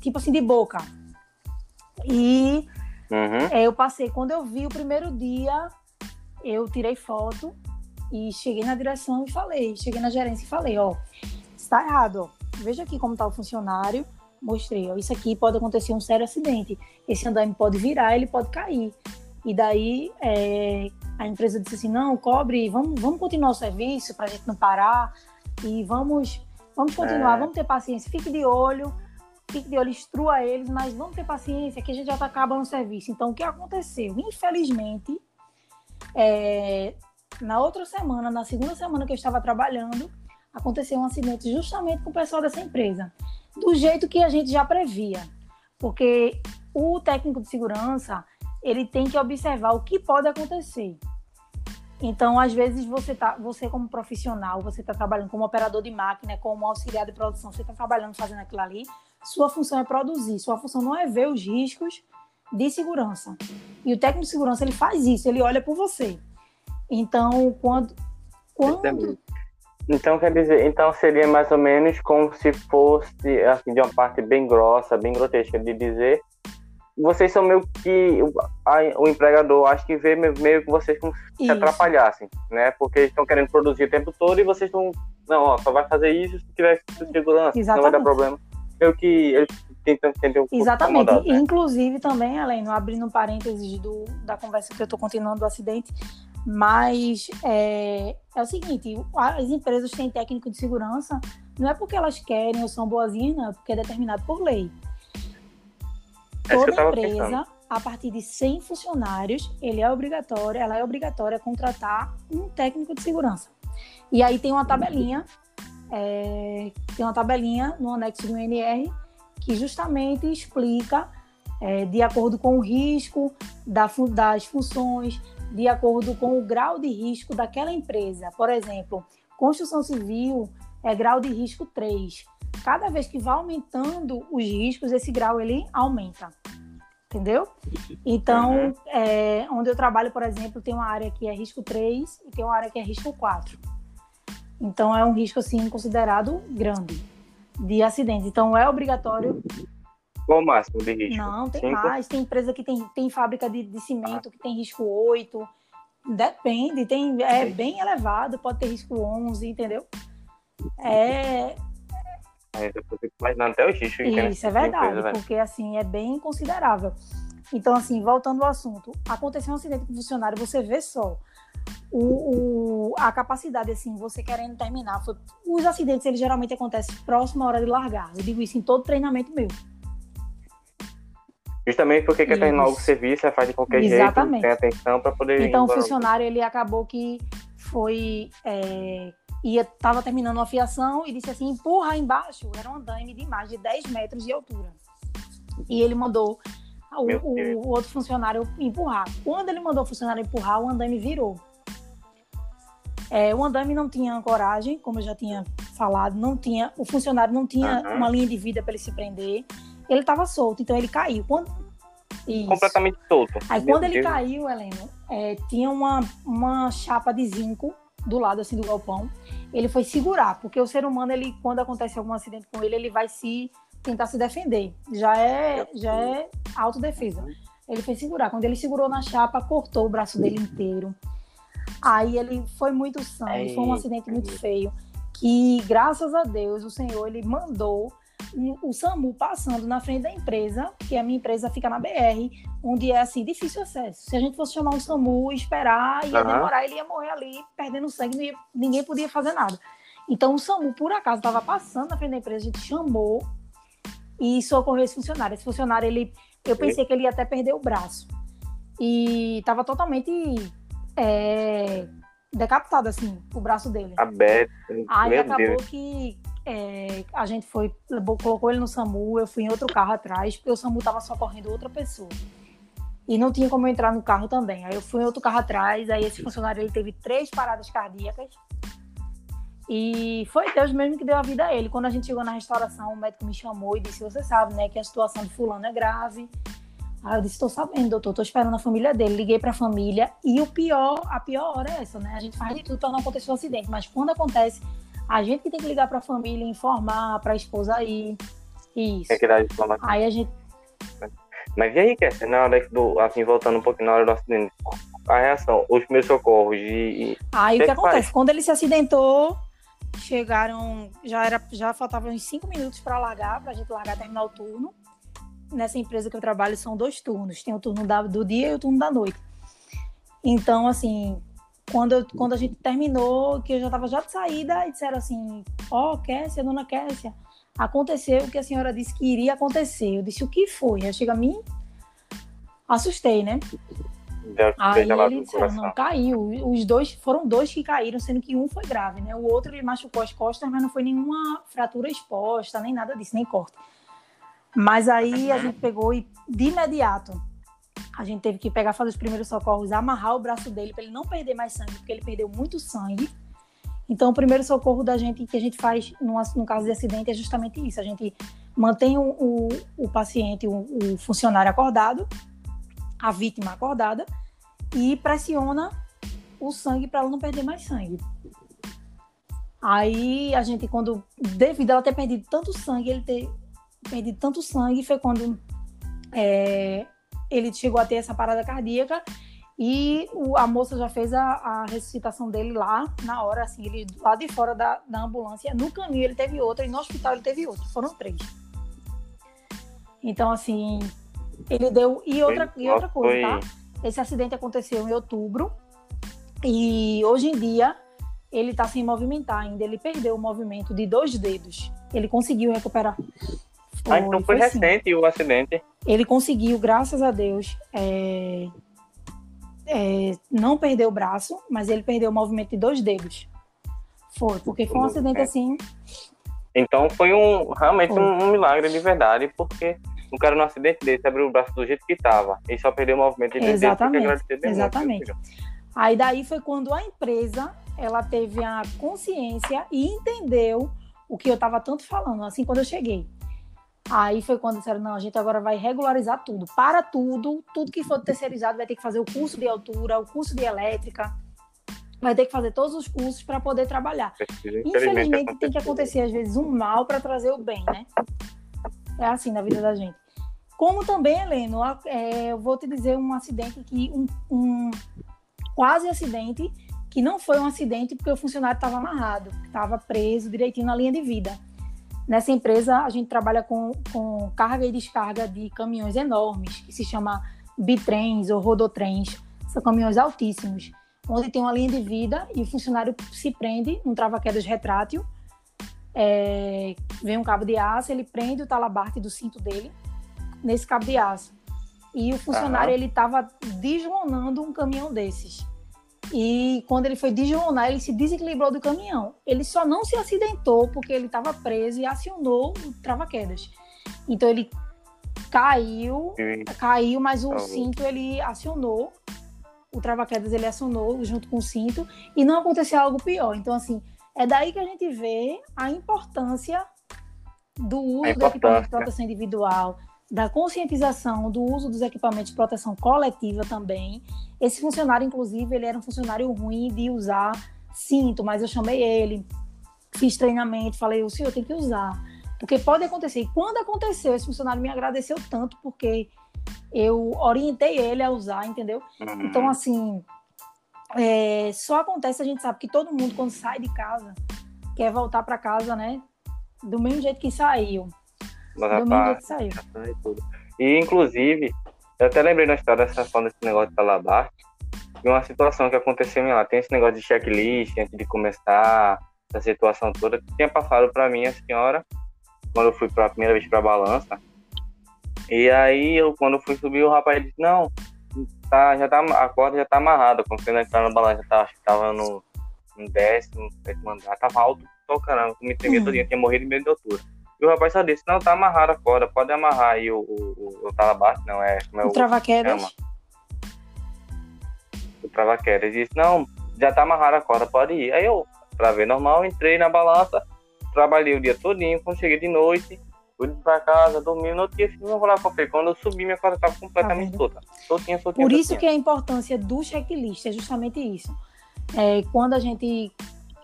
tipo assim, de boca. E uhum. é, eu passei, quando eu vi o primeiro dia, eu tirei foto e cheguei na direção e falei, cheguei na gerência e falei, ó, está errado, ó. veja aqui como está o funcionário, mostrei, ó, isso aqui pode acontecer um sério acidente, esse andame pode virar, ele pode cair. E daí é, a empresa disse assim, não, cobre, vamos, vamos continuar o serviço para a gente não parar e vamos, vamos continuar, é. vamos ter paciência, fique de olho, fique de olho, instrua eles, mas vamos ter paciência que a gente já está acabando o serviço. Então, o que aconteceu? Infelizmente, é, na outra semana, na segunda semana que eu estava trabalhando, aconteceu um acidente justamente com o pessoal dessa empresa, do jeito que a gente já previa, porque o técnico de segurança ele tem que observar o que pode acontecer. Então, às vezes, você tá, você como profissional, você está trabalhando como operador de máquina, como auxiliar de produção, você está trabalhando fazendo aquilo ali, sua função é produzir, sua função não é ver os riscos de segurança. E o técnico de segurança, ele faz isso, ele olha por você. Então, quando... quando... Então, quer dizer, então seria mais ou menos como se fosse, assim, de uma parte bem grossa, bem grotesca de dizer, vocês são meio que a, o empregador acho que vê meio, meio que vocês como se isso. atrapalhassem, né? Porque estão querendo produzir o tempo todo e vocês estão não, ó, só vai fazer isso se tiver segurança, Exatamente. não vai dar problema. Meio que eles Exatamente. Né? Inclusive também, além abrindo um parênteses do, da conversa que eu estou continuando do acidente, mas é, é o seguinte, as empresas têm técnico de segurança, não é porque elas querem ou são boazinhas, não, é porque é determinado por lei. É Toda empresa, pensando. a partir de 100 funcionários, ele é obrigatório, ela é obrigatória contratar um técnico de segurança. E aí tem uma tabelinha, é, tem uma tabelinha no anexo do INR que justamente explica, é, de acordo com o risco da, das funções, de acordo com o grau de risco daquela empresa. Por exemplo, construção civil é grau de risco 3 cada vez que vai aumentando os riscos, esse grau ele aumenta. Entendeu? Então, uhum. é, onde eu trabalho, por exemplo, tem uma área que é risco 3 e tem uma área que é risco 4. Então, é um risco, assim, considerado grande de acidente. Então, é obrigatório. Qual o máximo de risco? Não, tem Cinco? mais. Tem empresa que tem, tem fábrica de, de cimento ah. que tem risco 8. Depende, tem, é bem elevado, pode ter risco 11, entendeu? É, eu fico imaginando até o xixi. Isso é verdade, coisa, porque assim, é bem considerável. Então, assim, voltando ao assunto, aconteceu um acidente com o funcionário, você vê só o, o, a capacidade, assim, você querendo terminar. Foi, os acidentes, eles geralmente acontecem próximo à hora de largar. Eu digo isso em todo treinamento meu. Justamente porque quer terminar o serviço, é faz de qualquer Exatamente. jeito, tem atenção para poder. Então, o funcionário, ele acabou que foi. É, ia, tava terminando uma fiação e disse assim: empurra embaixo. Era um andaime de mais de 10 metros de altura. E ele mandou o, o, o, outro funcionário empurrar. Quando ele mandou o funcionário empurrar, o andaime virou. É, o andame não tinha ancoragem, como eu já tinha falado, não tinha, o funcionário não tinha uhum. uma linha de vida para ele se prender. Ele estava solto, então ele caiu. Quando... Completamente solto. Aí Meu quando Deus. ele caiu, Helena, é, tinha uma, uma chapa de zinco do lado assim do galpão. Ele foi segurar, porque o ser humano, ele quando acontece algum acidente com ele, ele vai se tentar se defender. Já é, já é autodefesa. Ele foi segurar. Quando ele segurou na chapa, cortou o braço dele inteiro. Aí ele foi muito sangue, foi um acidente muito feio. Que graças a Deus o Senhor ele mandou o SAMU passando na frente da empresa, que a minha empresa fica na BR, onde é assim, difícil acesso. Se a gente fosse chamar um SAMU esperar, ia uhum. demorar, ele ia morrer ali, perdendo sangue, ia, ninguém podia fazer nada. Então o SAMU, por acaso, estava passando na frente da empresa, a gente chamou e socorreu esse funcionário. Esse funcionário, ele, eu pensei que ele ia até perder o braço. E estava totalmente é, decapitado, assim, o braço dele. Aberto. Aí Meu acabou Deus. que é, a gente foi, colocou ele no SAMU, eu fui em outro carro atrás, porque o SAMU tava socorrendo outra pessoa. E não tinha como eu entrar no carro também. Aí eu fui em outro carro atrás, aí esse funcionário ele teve três paradas cardíacas. E foi Deus mesmo que deu a vida a ele. Quando a gente chegou na restauração, o médico me chamou e disse: Você sabe, né, que a situação de Fulano é grave. Aí eu disse, estou sabendo, doutor, estou esperando a família dele. Liguei para a família e o pior, a pior hora é essa, né? A gente faz de tudo para não acontecer um acidente, mas quando acontece, a gente que tem que ligar para a família, informar para a esposa ir. Isso. É que informação. Aí a gente. Mas e aí, Kessia, na hora do. Assim, voltando um pouquinho na hora do acidente, a reação, os meus socorros e. Aí o que, acontece? Faz? Quando ele se acidentou, chegaram. Já, era, já faltavam uns 5 minutos para largar, para a gente largar terminar o turno nessa empresa que eu trabalho são dois turnos, tem o turno da, do dia e o turno da noite. Então, assim, quando, eu, quando a gente terminou, que eu já estava já de saída, e disseram assim, ó, oh, Kessia, dona Kessia, aconteceu o que a senhora disse que iria acontecer. Eu disse, o que foi? Aí chega a mim, assustei, né? Deus Aí ele disse, não, caiu. Os dois, foram dois que caíram, sendo que um foi grave, né? O outro ele machucou as costas, mas não foi nenhuma fratura exposta, nem nada disso, nem corte. Mas aí a gente pegou e de imediato a gente teve que pegar, fazer os primeiros socorros, amarrar o braço dele para ele não perder mais sangue, porque ele perdeu muito sangue. Então, o primeiro socorro da gente que a gente faz no, no caso de acidente é justamente isso: a gente mantém o, o, o paciente, o, o funcionário acordado, a vítima acordada, e pressiona o sangue para ela não perder mais sangue. Aí a gente, quando, devido a ela ter perdido tanto sangue, ele ter perdi tanto sangue foi quando é, ele chegou a ter essa parada cardíaca e o, a moça já fez a, a, ressuscitação dele lá na hora, assim, ele lá de fora da, da ambulância. No caminho ele teve outra e no hospital ele teve outra. Foram três. Então, assim, ele deu. E outra, e outra coisa, tá? Esse acidente aconteceu em outubro e hoje em dia ele tá sem movimentar ainda. Ele perdeu o movimento de dois dedos. Ele conseguiu recuperar foi, ah, então foi, foi recente assim. o acidente. Ele conseguiu, graças a Deus, é, é, não perder o braço, mas ele perdeu o movimento de dois dedos. Foi, porque foi um acidente assim. Então foi um realmente um, um, milagre de verdade, porque o cara no acidente desse abriu o braço do jeito que estava e só perdeu o movimento de dedos. Exatamente. Exatamente. Aí daí foi quando a empresa ela teve a consciência e entendeu o que eu estava tanto falando, assim, quando eu cheguei. Aí foi quando disseram, não, a gente agora vai regularizar tudo. Para tudo, tudo que for terceirizado vai ter que fazer o curso de altura, o curso de elétrica, vai ter que fazer todos os cursos para poder trabalhar. Infelizmente tem que acontecer às vezes um mal para trazer o bem, né? É assim na vida da gente. Como também, Heleno, é, eu vou te dizer um acidente que um, um quase acidente que não foi um acidente porque o funcionário estava amarrado, estava preso direitinho na linha de vida. Nessa empresa, a gente trabalha com, com carga e descarga de caminhões enormes, que se chama bitrens ou rodotrens, são caminhões altíssimos, onde tem uma linha de vida e o funcionário se prende num trava-quedas retrátil, é, vem um cabo de aço, ele prende o talabarte do cinto dele nesse cabo de aço. E o funcionário, uhum. ele estava deslonando um caminhão desses. E quando ele foi deslonar, ele se desequilibrou do caminhão. Ele só não se acidentou porque ele estava preso e acionou o trava-quedas. Então ele caiu, caiu, mas o tá cinto ele acionou. O trava-quedas ele acionou junto com o cinto e não aconteceu algo pior. Então, assim, é daí que a gente vê a importância do uso do equipamento de proteção individual, da conscientização do uso dos equipamentos de proteção coletiva também. Esse funcionário, inclusive, ele era um funcionário ruim de usar cinto, mas eu chamei ele, fiz treinamento, falei, o senhor tem que usar. Porque pode acontecer. E quando aconteceu, esse funcionário me agradeceu tanto, porque eu orientei ele a usar, entendeu? Uhum. Então, assim, é, só acontece, a gente sabe que todo mundo, quando sai de casa, quer voltar para casa, né? Do mesmo jeito que saiu. Mas, do mesmo jeito que saiu. E, inclusive, eu até lembrei na história dessa falando desse negócio de Talabarte, de uma situação que aconteceu lá. Tem esse negócio de checklist antes de começar, essa situação toda, que tinha passado para mim a senhora, quando eu fui pela primeira vez para balança. E aí, eu, quando eu fui subir, o rapaz disse: Não, tá, já tá, a corda já tá amarrada. Quando você entrar na balança, tá, acho que tava no, no décimo, décimo andar, tava alto, tô caramba, me tremia uhum. tinha morrido de medo de altura. E o rapaz só disse, não, tá amarrada a corda, pode amarrar aí o, o, o, o talabarte, não, é como é o... O trava-quedas? O trava-quedas. disse, não, já tá amarrada a corda, pode ir. Aí eu, pra ver normal, entrei na balança, trabalhei o dia todinho, quando cheguei de noite, fui pra casa, dormi, no outro dia fiz uma rolar conferir. Quando eu subi, minha corda tava completamente tá solta. Soltinha, soltinha, Por isso que a importância do checklist é justamente isso. É, quando a gente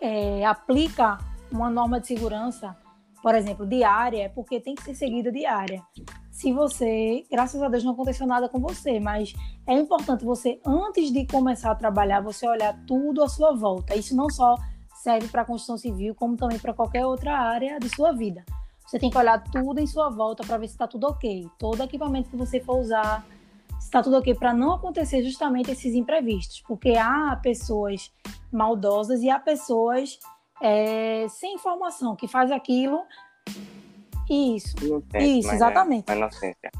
é, aplica uma norma de segurança, por exemplo, diária, é porque tem que ser seguida diária. Se você, graças a Deus, não aconteceu nada com você, mas é importante você, antes de começar a trabalhar, você olhar tudo à sua volta. Isso não só serve para a construção civil, como também para qualquer outra área de sua vida. Você tem que olhar tudo em sua volta para ver se está tudo ok. Todo equipamento que você for usar, se está tudo ok, para não acontecer justamente esses imprevistos. Porque há pessoas maldosas e há pessoas é, sem informação, que faz aquilo. Isso, Inocente, isso, é exatamente. É, inocência.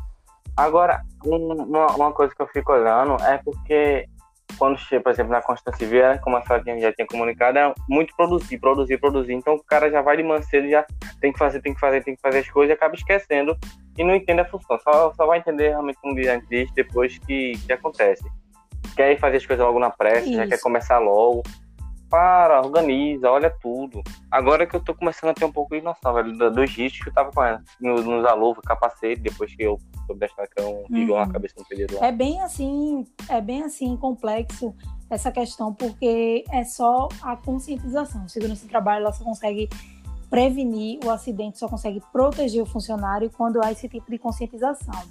Agora, uma, uma coisa que eu fico olhando é porque quando chega, por exemplo, na Constituição Civil, como a senhora já tinha comunicado, é muito produzir, produzir, produzir. Então o cara já vai de mancedo, já tem que fazer, tem que fazer, tem que fazer as coisas e acaba esquecendo e não entende a função. Só, só vai entender realmente um dia antes depois que, que acontece. Quer fazer as coisas logo na pressa, Isso. já quer começar logo para, organiza, olha tudo. Agora que eu tô começando a ter um pouco de noção, velho, dos riscos que eu tava com nos, nos aluva, capacete, depois que eu soube história que ligou uhum. cabeça no pedido lá. É bem assim, é bem assim complexo essa questão, porque é só a conscientização. Segurança do trabalho, ela só consegue prevenir o acidente, só consegue proteger o funcionário quando há esse tipo de conscientização.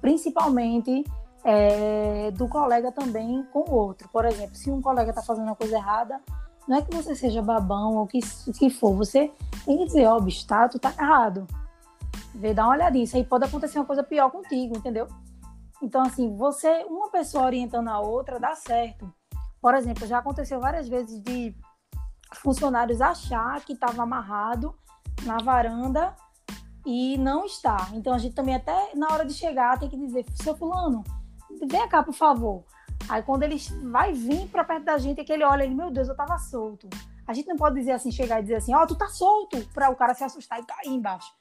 Principalmente é, do colega também com o outro. Por exemplo, se um colega está fazendo uma coisa errada, não é que você seja babão ou que, que for, você tem que dizer, ó, oh, bicho, tá, tu tá errado. Vê, dá uma olhadinha, isso aí pode acontecer uma coisa pior contigo, entendeu? Então, assim, você, uma pessoa orientando a outra, dá certo. Por exemplo, já aconteceu várias vezes de funcionários achar que estava amarrado na varanda e não está. Então, a gente também, até na hora de chegar, tem que dizer, seu fulano, vem cá, por favor. Aí quando ele vai vir para perto da gente, é que ele olha, ele, meu Deus, eu tava solto. A gente não pode dizer assim, chegar e dizer assim, ó, oh, tu tá solto, para o cara se assustar e cair embaixo.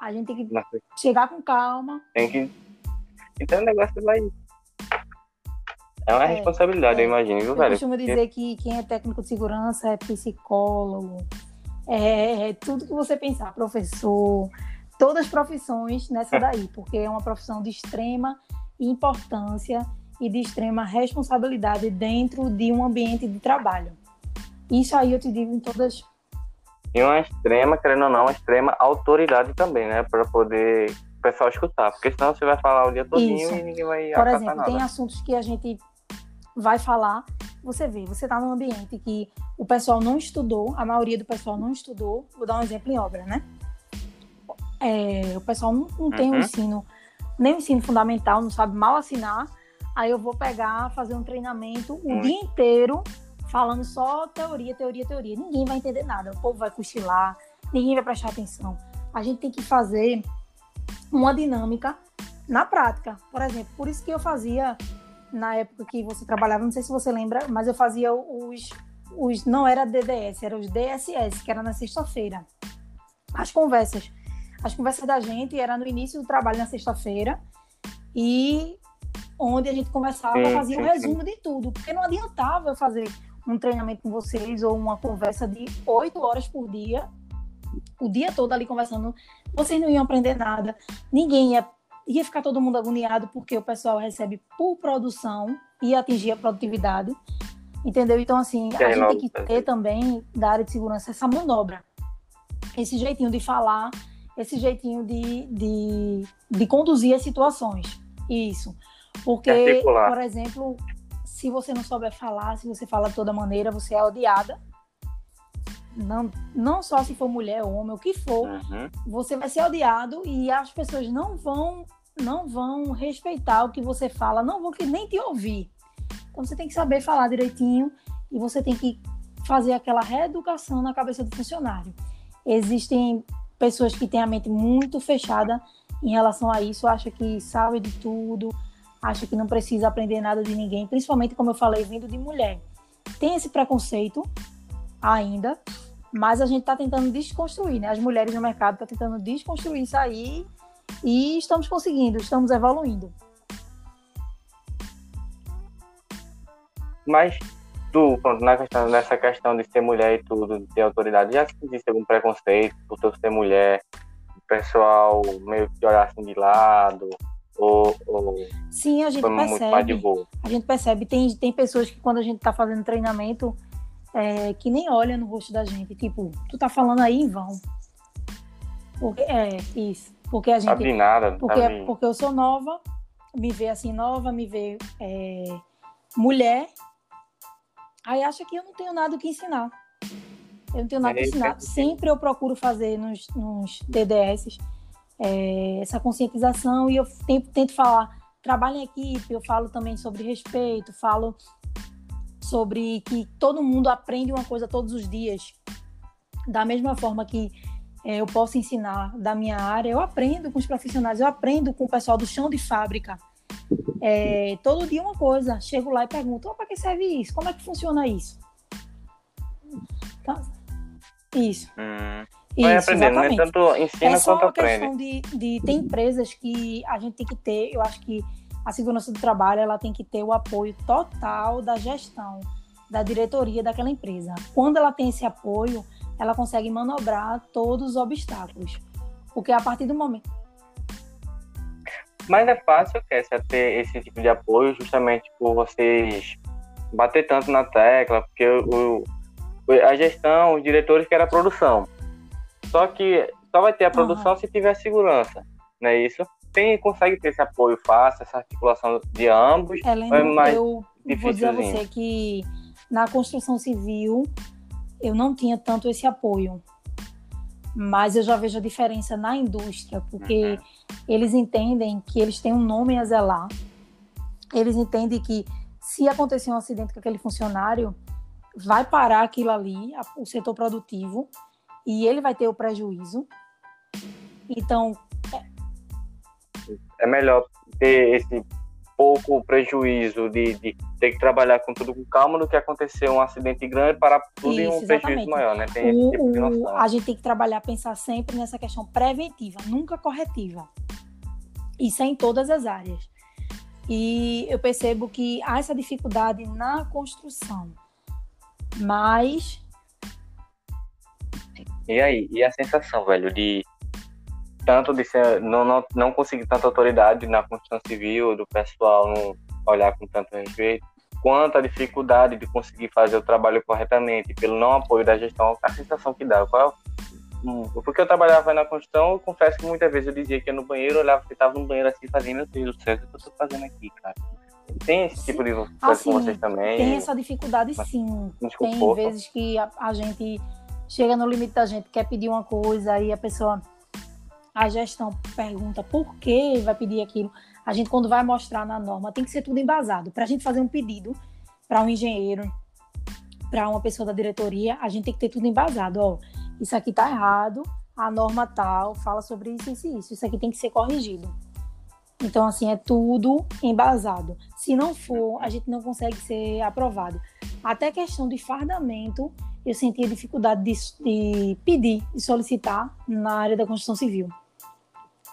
A gente tem que Nossa. chegar com calma. Tem que. Então o negócio vai. É uma é, responsabilidade, é. eu imagino, viu, eu velho? Eu costumo dizer que quem é técnico de segurança é psicólogo, é, é tudo que você pensar, professor, todas as profissões nessa (laughs) daí, porque é uma profissão de extrema importância e de extrema responsabilidade dentro de um ambiente de trabalho. Isso aí eu te digo em todas. E uma extrema, querendo ou não, uma extrema autoridade também, né? Para poder o pessoal escutar. Porque senão você vai falar o dia todinho Isso. e ninguém vai Por exemplo, nada. tem assuntos que a gente vai falar. Você vê, você está num ambiente que o pessoal não estudou, a maioria do pessoal não estudou. Vou dar um exemplo em obra, né? É, o pessoal não, não tem um uhum. ensino nem o ensino fundamental, não sabe mal assinar, aí eu vou pegar, fazer um treinamento o dia inteiro falando só teoria, teoria, teoria. Ninguém vai entender nada, o povo vai cochilar, ninguém vai prestar atenção. A gente tem que fazer uma dinâmica na prática. Por exemplo, por isso que eu fazia na época que você trabalhava, não sei se você lembra, mas eu fazia os, os não era DDS, era os DSS, que era na sexta-feira. As conversas. As conversas da gente era no início do trabalho na sexta-feira e onde a gente conversava, sim, fazia sim, um resumo sim. de tudo, porque não adiantava eu fazer um treinamento com vocês ou uma conversa de oito horas por dia, o dia todo ali conversando, vocês não iam aprender nada, ninguém ia, ia ficar todo mundo agoniado porque o pessoal recebe por produção e atingir a produtividade, entendeu? Então, assim, a gente tem que ter também, da área de segurança, essa manobra, esse jeitinho de falar, esse jeitinho de, de, de conduzir as situações, isso. Porque, por exemplo, se você não souber falar, se você fala de toda maneira, você é odiada. Não, não só se for mulher, homem, o que for, uhum. você vai ser odiado e as pessoas não vão não vão respeitar o que você fala, não vão nem te ouvir. Então você tem que saber falar direitinho e você tem que fazer aquela reeducação na cabeça do funcionário. Existem pessoas que têm a mente muito fechada em relação a isso, acha que sabe de tudo, acha que não precisa aprender nada de ninguém, principalmente, como eu falei, vindo de mulher. Tem esse preconceito ainda, mas a gente está tentando desconstruir, né? As mulheres no mercado estão tá tentando desconstruir isso aí e estamos conseguindo, estamos evoluindo. Mas tu, pronto, na questão, nessa questão de ser mulher e tudo, de ter autoridade, já existe algum preconceito por tu ser mulher? O pessoal meio que olhar assim de lado, ou, ou Sim, a gente percebe. A gente percebe. Tem, tem pessoas que quando a gente está fazendo treinamento, é, que nem olha no rosto da gente. Tipo, tu tá falando aí em vão. Porque, é, isso. Porque a gente. Sabe nada, porque, sabe. porque eu sou nova, me vê assim nova, me vê é, mulher. Aí acha que eu não tenho nada que ensinar. Eu não tenho nada é, que ensinar. Sempre eu procuro fazer nos, nos DDS é, essa conscientização e eu tento, tento falar, trabalho em equipe, eu falo também sobre respeito, falo sobre que todo mundo aprende uma coisa todos os dias. Da mesma forma que é, eu posso ensinar da minha área, eu aprendo com os profissionais, eu aprendo com o pessoal do chão de fábrica. É, todo dia uma coisa, chego lá e pergunto, oh, para que serve isso? Como é que funciona isso? Então, isso. Hum. Vai Isso, aprendendo, né? exatamente. né? Tanto ensina é só quanto aprende. questão de, de tem empresas que a gente tem que ter, eu acho que a segurança do trabalho ela tem que ter o apoio total da gestão, da diretoria daquela empresa. Quando ela tem esse apoio, ela consegue manobrar todos os obstáculos. Porque a partir do momento. Mas é fácil, Kessia, ter esse tipo de apoio justamente por vocês bater tanto na tecla, porque o, a gestão, os diretores querem a produção. Só que só vai ter a produção uhum. se tiver segurança, não é isso? Quem consegue ter esse apoio fácil, essa articulação de ambos, Helen, é mais eu vou dizer a você que na construção civil eu não tinha tanto esse apoio. Mas eu já vejo a diferença na indústria, porque uhum. eles entendem que eles têm um nome a zelar. Eles entendem que se acontecer um acidente com aquele funcionário, vai parar aquilo ali, o setor produtivo, e ele vai ter o prejuízo. Então. É, é melhor ter esse pouco prejuízo de, de, ter que trabalhar com tudo com calma do que acontecer um acidente grande para tudo Isso, em um exatamente. prejuízo maior, né? Tem o, tipo o, a gente tem que trabalhar, pensar sempre nessa questão preventiva, nunca corretiva. Isso é em todas as áreas. E eu percebo que há essa dificuldade na construção. Mas e aí, e a sensação, velho, de tanto de ser, não, não, não conseguir tanta autoridade na construção civil, do pessoal não olhar com tanto respeito, quanto a dificuldade de conseguir fazer o trabalho corretamente, pelo não apoio da gestão, a sensação que dá. Qual, hum, porque eu trabalhava na construção, eu confesso que muitas vezes eu dizia que ia no banheiro, olhava que estava no banheiro assim, fazia, meu Deus do céu, o que eu estou fazendo aqui, cara? Tem esse tipo de coisa assim, com vocês também? Tem essa dificuldade, sim. Tem vezes que a, a gente chega no limite da gente, quer pedir uma coisa, aí a pessoa a gestão pergunta por que vai pedir aquilo, a gente, quando vai mostrar na norma, tem que ser tudo embasado. Para a gente fazer um pedido para um engenheiro, para uma pessoa da diretoria, a gente tem que ter tudo embasado. Ó, isso aqui está errado, a norma tal fala sobre isso, isso e isso. Isso aqui tem que ser corrigido. Então, assim, é tudo embasado. Se não for, a gente não consegue ser aprovado. Até questão de fardamento, eu sentia dificuldade de, de pedir e solicitar na área da construção civil.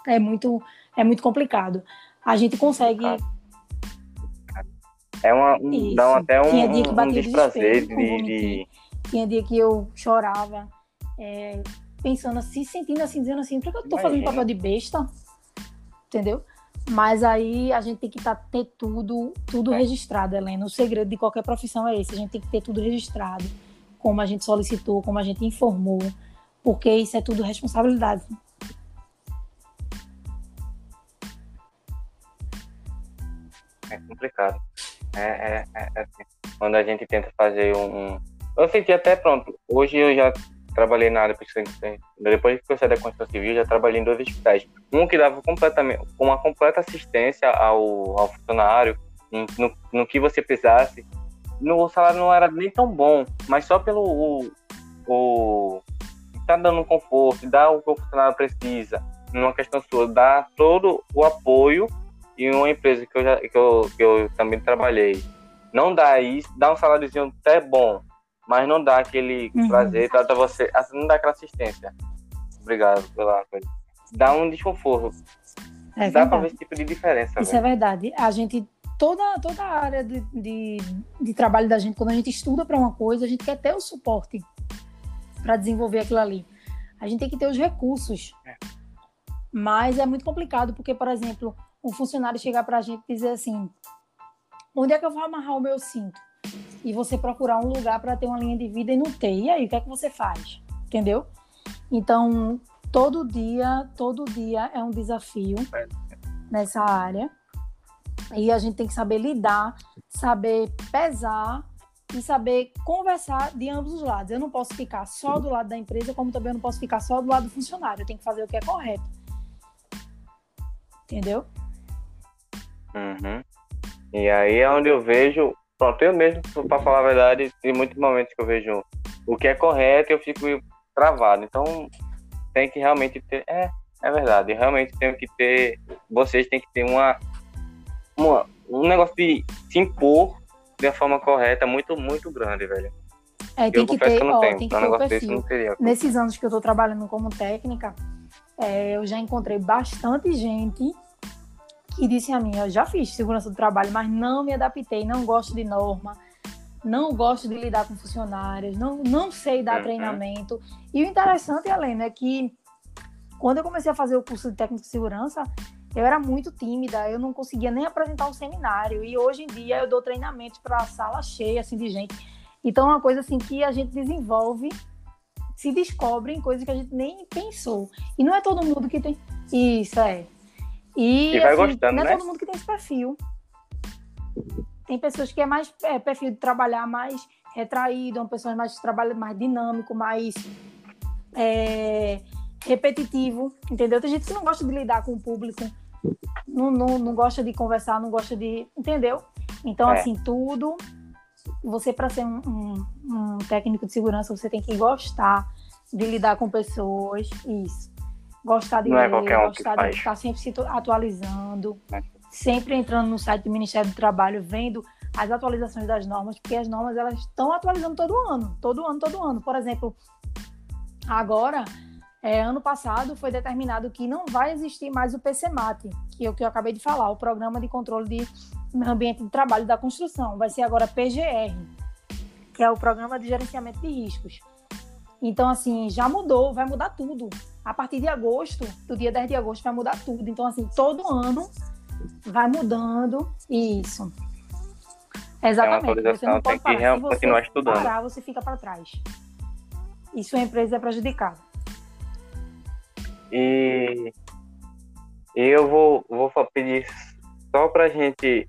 É muito, é muito complicado. A gente consegue. É uma, um, dá até um, Tinha dia que batia um desprazer de, de... Tinha dia que eu chorava, é, pensando assim, sentindo assim, dizendo assim, por que eu tô Imagina. fazendo papel de besta? Entendeu? Mas aí a gente tem que tá, ter tudo, tudo é. registrado, Helena. O segredo de qualquer profissão é esse, a gente tem que ter tudo registrado, como a gente solicitou, como a gente informou, porque isso é tudo responsabilidade. Complicado. É, é, é, é assim, quando a gente tenta fazer um, Eu senti até pronto. Hoje eu já trabalhei na área depois que eu saí da construção civil já trabalhei em dois hospitais um que dava completamente uma completa assistência ao, ao funcionário no, no que você precisasse no salário não era nem tão bom mas só pelo o, o tá dando conforto dar o que o funcionário precisa numa questão sua dar todo o apoio e uma empresa que eu já que eu, que eu também trabalhei não dá isso dá um saláriozinho até bom mas não dá aquele uhum. prazer, trata você, assim, não dá aquela assistência. Obrigado pela coisa. Dá um desconforto. É dá para ver esse tipo de diferença. Isso é verdade. A gente, toda, toda a área de, de, de trabalho da gente, quando a gente estuda para uma coisa, a gente quer ter o suporte para desenvolver aquilo ali. A gente tem que ter os recursos. É. Mas é muito complicado, porque, por exemplo, um funcionário chegar para a gente e dizer assim: onde é que eu vou amarrar o meu cinto? e você procurar um lugar para ter uma linha de vida e não ter. E aí, o que é que você faz? Entendeu? Então, todo dia, todo dia é um desafio nessa área. E a gente tem que saber lidar, saber pesar e saber conversar de ambos os lados. Eu não posso ficar só do lado da empresa, como também eu não posso ficar só do lado do funcionário. Eu tenho que fazer o que é correto. Entendeu? Uhum. E aí é onde eu vejo Pronto, eu mesmo, para falar a verdade, tem muitos momentos que eu vejo o que é correto e eu fico travado. Então, tem que realmente ter. É, é verdade. Realmente tenho que ter. Vocês têm que ter uma, uma um negócio de se impor de uma forma correta muito, muito grande, velho. É, tem eu que ter, que ó, tenho. tem que ter um perfil. Nesses anos que eu estou trabalhando como técnica, é, eu já encontrei bastante gente que disse a mim: Eu já fiz segurança do trabalho, mas não me adaptei, não gosto de norma, não gosto de lidar com funcionários, não, não sei dar uhum. treinamento. E o interessante, Helena, é que quando eu comecei a fazer o curso de técnico de segurança, eu era muito tímida, eu não conseguia nem apresentar um seminário. E hoje em dia eu dou treinamento para sala cheia assim, de gente. Então é uma coisa assim que a gente desenvolve, se descobre em coisas que a gente nem pensou. E não é todo mundo que tem. Isso, é. E, e vai assim, gostando, não é né? todo mundo que tem esse perfil. Tem pessoas que é mais é, perfil de trabalhar mais retraído, uma pessoa mais trabalha mais dinâmico, mais é, repetitivo, entendeu? Tem gente que não gosta de lidar com o público, não, não, não gosta de conversar, não gosta de. Entendeu? Então, é. assim, tudo. Você, para ser um, um, um técnico de segurança, você tem que gostar de lidar com pessoas. Isso gostar de não ler, é qualquer um gostar de estar sempre se atualizando, é. sempre entrando no site do Ministério do Trabalho, vendo as atualizações das normas, porque as normas elas estão atualizando todo ano, todo ano, todo ano. Por exemplo, agora, é, ano passado foi determinado que não vai existir mais o PCMAT, que é o que eu acabei de falar, o Programa de Controle de Ambiente de Trabalho da Construção. Vai ser agora PGR, que é o Programa de Gerenciamento de Riscos. Então, assim, já mudou, vai mudar tudo. A partir de agosto, do dia 10 de agosto, vai mudar tudo. Então, assim, todo ano vai mudando isso. Exatamente. É você não pode tem parar. que Se continuar estudando. parar, você fica para trás. E sua empresa é prejudicada. E eu vou, vou pedir só para a gente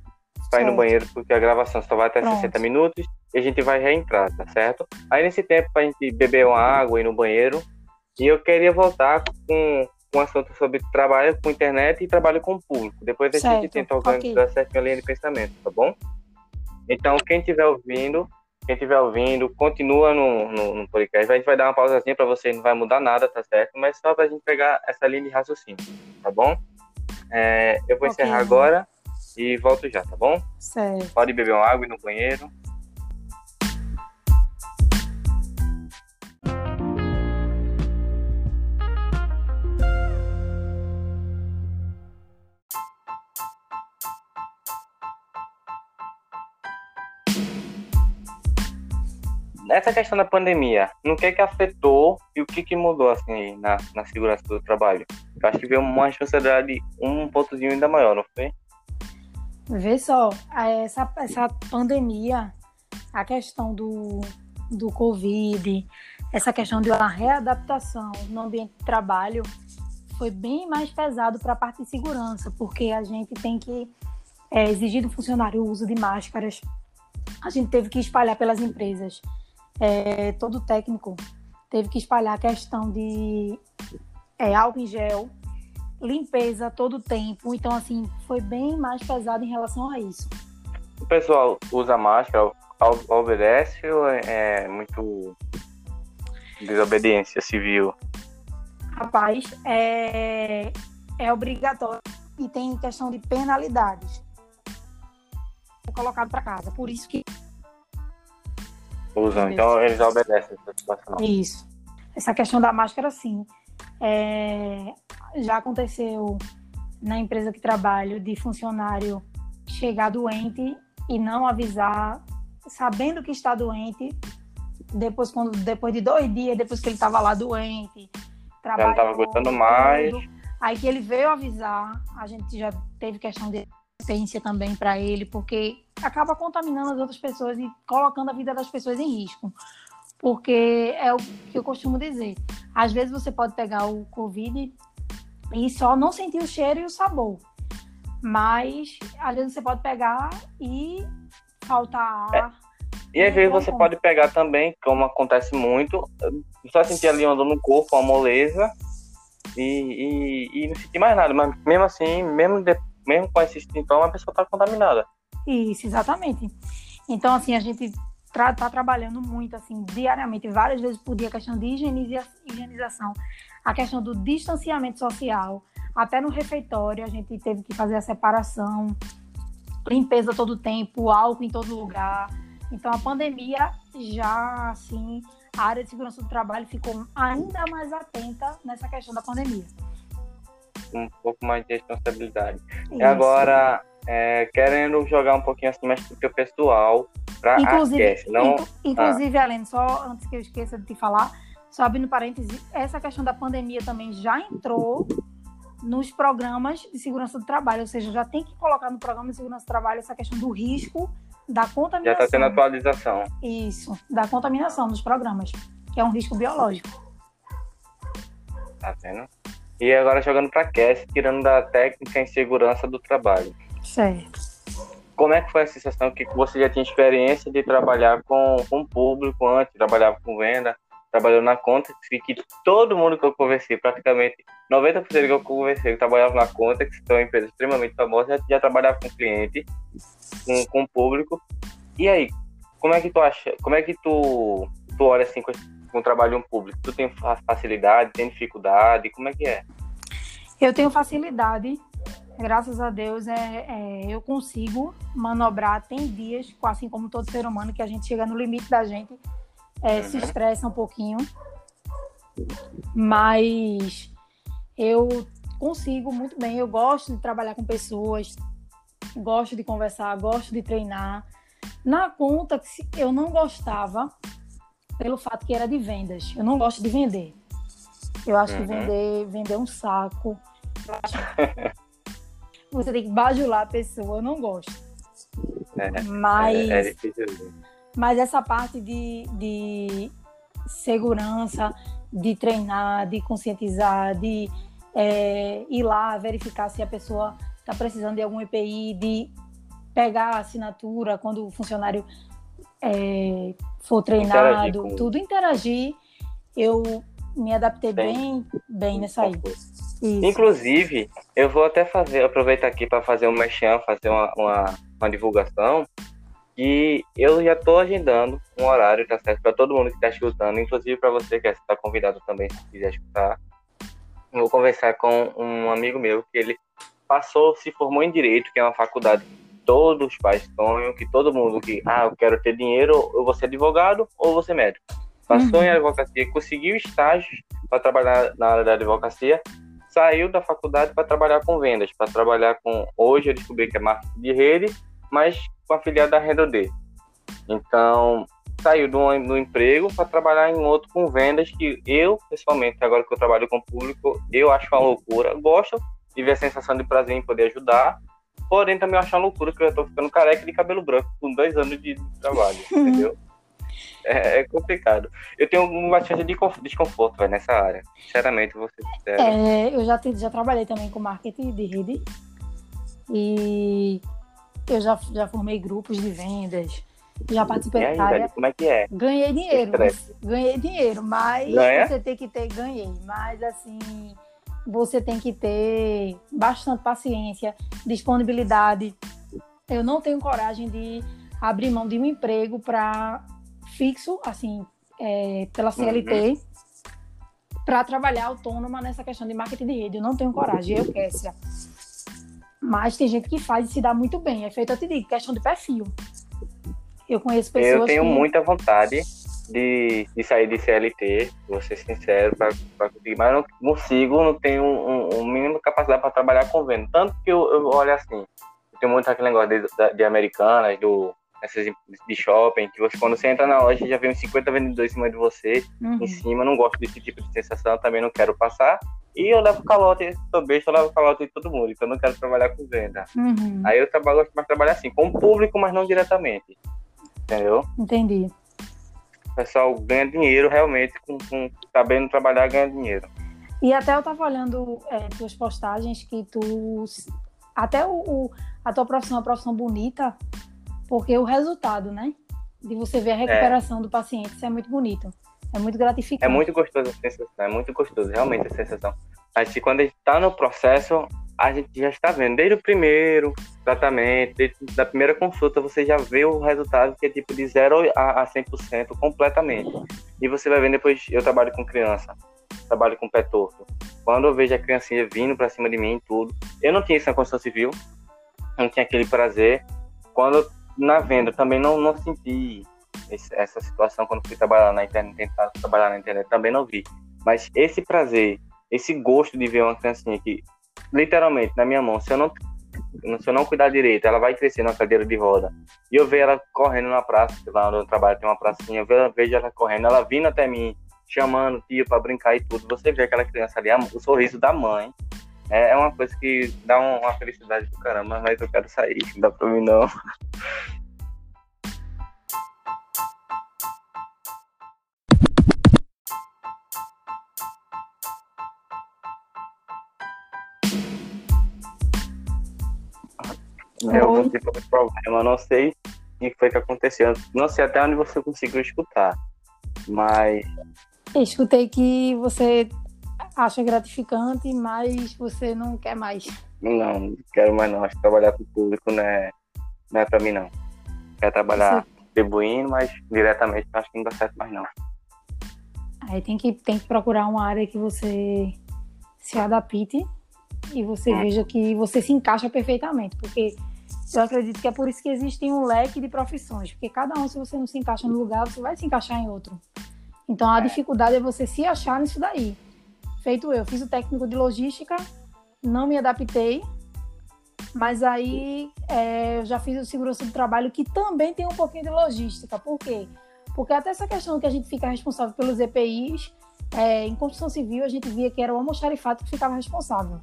sair no banheiro, porque a gravação só vai até Pronto. 60 minutos e a gente vai reentrar, tá certo? Aí nesse tempo a gente beber uma água e ir no banheiro. E eu queria voltar com um assunto sobre trabalho com internet e trabalho com o público. Depois a Certo, gente tenta organizar ok. certinho a linha de pensamento, tá bom? Então, quem estiver ouvindo, quem estiver ouvindo, continua no, no, no podcast. A gente vai dar uma pausazinha para vocês, não vai mudar nada, tá certo? Mas só pra gente pegar essa linha de raciocínio, tá bom? É, eu vou Ok. encerrar agora e volto já, tá bom? Certo. Pode beber uma água e ir no banheiro. Nessa questão da pandemia, no que que afetou e o que que mudou assim na, na segurança do trabalho? Eu acho que veio uma responsabilidade um pontozinho ainda maior, não foi? Vê só, essa, essa pandemia, a questão do, do Covid, essa questão de uma readaptação no ambiente de trabalho foi bem mais pesado para a parte de segurança, porque a gente tem que é, exigir do funcionário o uso de máscaras, a gente teve que espalhar pelas empresas, é, todo técnico teve que espalhar a questão de é, álcool em gel, limpeza todo tempo. Então, assim, foi bem mais pesado em relação a isso. O pessoal usa máscara, ob- obedece ou é, é muito desobediência civil? Rapaz, é, é obrigatório e tem questão de penalidades. É colocado para casa. Por isso que. Usam, então eles obedecem essa situação. Isso. Essa questão da máscara, sim. É, já aconteceu na empresa que trabalho de funcionário chegar doente e não avisar, sabendo que está doente, depois, quando, depois de dois dias, depois que ele estava lá doente, Já não estava aguentando mais. Aí que ele veio avisar, a gente já teve questão de assistência também para ele, porque acaba contaminando as outras pessoas e colocando a vida das pessoas em risco. Porque é o que eu costumo dizer. Às vezes você pode pegar o Covid e só não sentir o cheiro e o sabor. Mas às vezes você pode pegar e faltar ar. E às vezes você pode pegar também, como acontece muito, só sentir ali uma dor no corpo, uma moleza e, e, e não sentir mais nada. Mas mesmo assim, mesmo, mesmo com esses sintomas, a pessoa está contaminada. Isso, exatamente. Então, assim, a gente tra tá trabalhando muito, assim, diariamente, várias vezes por dia, a questão de higieniza higienização, a questão do distanciamento social, até no refeitório a gente teve que fazer a separação, limpeza todo tempo, álcool em todo lugar. Então, a pandemia já, assim, a área de segurança do trabalho ficou ainda mais atenta nessa questão da pandemia. Um pouco mais de responsabilidade. E Isso. agora, é, querendo jogar um pouquinho assim mais pro pessoal, Inclusive, Acast, não... inclu- inclusive Alene, só antes que eu esqueça de te falar, só abrindo parênteses, essa questão da pandemia também já entrou nos programas de segurança do trabalho, ou seja, já tem que colocar no programa de segurança do trabalho essa questão do risco da Já contaminação. está tendo atualização. Isso, da contaminação nos programas, que é um risco biológico. Tá vendo? E agora jogando para Cast, tirando da técnica em segurança do trabalho. Certo. Como é que foi a sensação que você já tinha experiência de trabalhar com, com o público antes, trabalhava com venda, trabalhou na Contex, e que todo mundo que eu conversei, praticamente 90% que eu conversei que trabalhava na Contex, que é uma empresa extremamente famosa, já, já trabalhava com cliente, com, com público. E aí, como é que tu acha, como é que tu, tu olha assim com, esse- com o trabalho público? Tu tem fa- facilidade, tem dificuldade, como é que é? Eu tenho facilidade, graças a Deus, é, é, eu consigo manobrar. Tem dias, assim como todo ser humano, que a gente chega no limite da gente, é, se Uhum. estressa um pouquinho. Mas eu consigo muito bem. Eu gosto de trabalhar com pessoas, gosto de conversar, gosto de treinar. Na conta, se- eu não gostava pelo fato que era de vendas. Eu não gosto de vender. Eu acho que Uhum. vender, vender é um saco. Que Você tem que bajular a pessoa, eu não gosto. É, Mas, É, é difícil. mas essa parte de, de segurança, de treinar, de conscientizar, de é, ir lá verificar se a pessoa está precisando de algum EPI, de pegar a assinatura quando o funcionário é, for treinado, com- tudo interagir. Eu me adaptei Bem. bem, bem nessa aí. Inclusive, eu vou até fazer, aproveitar aqui para fazer um mexão, fazer uma, uma, uma divulgação. E eu já estou agendando um horário, tá certo? Para todo mundo que está escutando, inclusive para você que está convidado também, se quiser escutar. Vou conversar com um amigo meu que ele passou, se formou em Direito, que é uma faculdade todos os pais sonham, que todo mundo que, ah, eu quero ter dinheiro, eu vou ser advogado ou vou ser médico. Passou uhum. em advocacia, conseguiu estágios para trabalhar na área da advocacia, saiu da faculdade para trabalhar com vendas, para trabalhar com. Hoje eu descobri que é marketing de rede, mas com afiliado da Renda D. Então, saiu do, do emprego para trabalhar em outro com vendas que eu, pessoalmente, agora que eu trabalho com público, eu acho uma loucura. Gosto de ver a sensação de prazer em poder ajudar, porém também acho uma loucura que eu estou ficando careca de cabelo branco com dois anos de, trabalho, (laughs) entendeu? É, é, complicado. Eu tenho bastante de desconforto véio, nessa área. Sinceramente, você é, Eu já, já trabalhei também com marketing de rede. E eu já, já formei grupos de vendas. Já participei da área. Como é que é? Ganhei dinheiro. Ganhei dinheiro, mas Ganha? você tem que ter. Ganhei. Mas assim, você tem que ter bastante paciência, disponibilidade. Eu não tenho coragem de abrir mão de um emprego para fixo, assim, é, pela CLT, uhum. para trabalhar autônoma nessa questão de marketing de rede. Eu não tenho coragem, eu, Kessia. Mas tem gente que faz e se dá muito bem. É feito, eu te digo, questão de perfil. Eu conheço pessoas. Eu tenho que... muita vontade de, de sair de CLT, vou ser sincero, para conseguir, mas não consigo, não tenho um, um mínimo capacidade para trabalhar com venda. Tanto que eu, eu olho assim, eu tenho muito aquele negócio de, de americanas, do essas de shopping, que você, quando você entra na loja, já vem uns 50 vendedores em cima de você, uhum. em cima, não gosto desse tipo de sensação, também não quero passar. E eu levo calote, sou besta, eu levo calote de todo mundo, então eu não quero trabalhar com venda. Uhum. Aí eu trabalho, gosto mais de trabalhar assim, com o público, mas não diretamente. Entendeu? Entendi. O pessoal ganha dinheiro realmente, com, com sabendo trabalhar, ganha dinheiro. E até eu tava olhando é, tuas postagens que tu. Até o, o, a tua profissão é uma profissão bonita, porque o resultado, né? De você ver a recuperação é. do paciente, isso é muito bonito. É muito gratificante. É muito gostoso a sensação, é muito gostoso, realmente, a sensação. Mas quando a gente está no processo, a gente já está vendo, desde o primeiro tratamento, desde da primeira consulta, você já vê o resultado que é tipo de 0 a 100% completamente. E você vai ver depois, eu trabalho com criança, trabalho com pé torto. Quando eu vejo a criancinha vindo para cima de mim tudo, eu não tinha isso na construção civil, não tinha aquele prazer. Quando na venda também não, não senti esse, essa situação quando fui trabalhar na internet, tentar trabalhar na internet, também não vi. Mas esse prazer, esse gosto de ver uma criancinha que, literalmente, na minha mão, se eu não, se eu não cuidar direito, ela vai crescer na cadeira de roda. E eu vejo ela correndo na praça, lá onde eu trabalho tem uma pracinha, eu vejo ela correndo, ela vindo até mim, chamando tio para brincar e tudo. Você vê aquela criança ali, o sorriso da mãe. É, é uma coisa que dá uma felicidade do caramba, mas eu quero sair, não dá pra mim não. Eu vou ter problema, não sei o que foi que aconteceu. Não sei até onde você conseguiu escutar, mas. escutei que você acha gratificante, mas você não quer mais. Não, não quero mais não. Acho que trabalhar com o público não é, não é pra mim não. Quero trabalhar você... distribuindo, mas diretamente acho que não dá certo mais não. Aí tem que, tem que procurar uma área que você se adapte e você hum. veja que você se encaixa perfeitamente, porque eu acredito que é por isso que existe um leque de profissões, porque cada um, se você não se encaixa no lugar, você vai se encaixar em outro. Então a é. dificuldade é você se achar nisso daí feito eu. Fiz o técnico de logística, não me adaptei, mas aí é, eu já fiz o segurança do trabalho, que também tem um pouquinho de logística. Por quê? Porque até essa questão que a gente fica responsável pelos EPIs, é, em construção civil a gente via que era o almoxarifato que ficava responsável.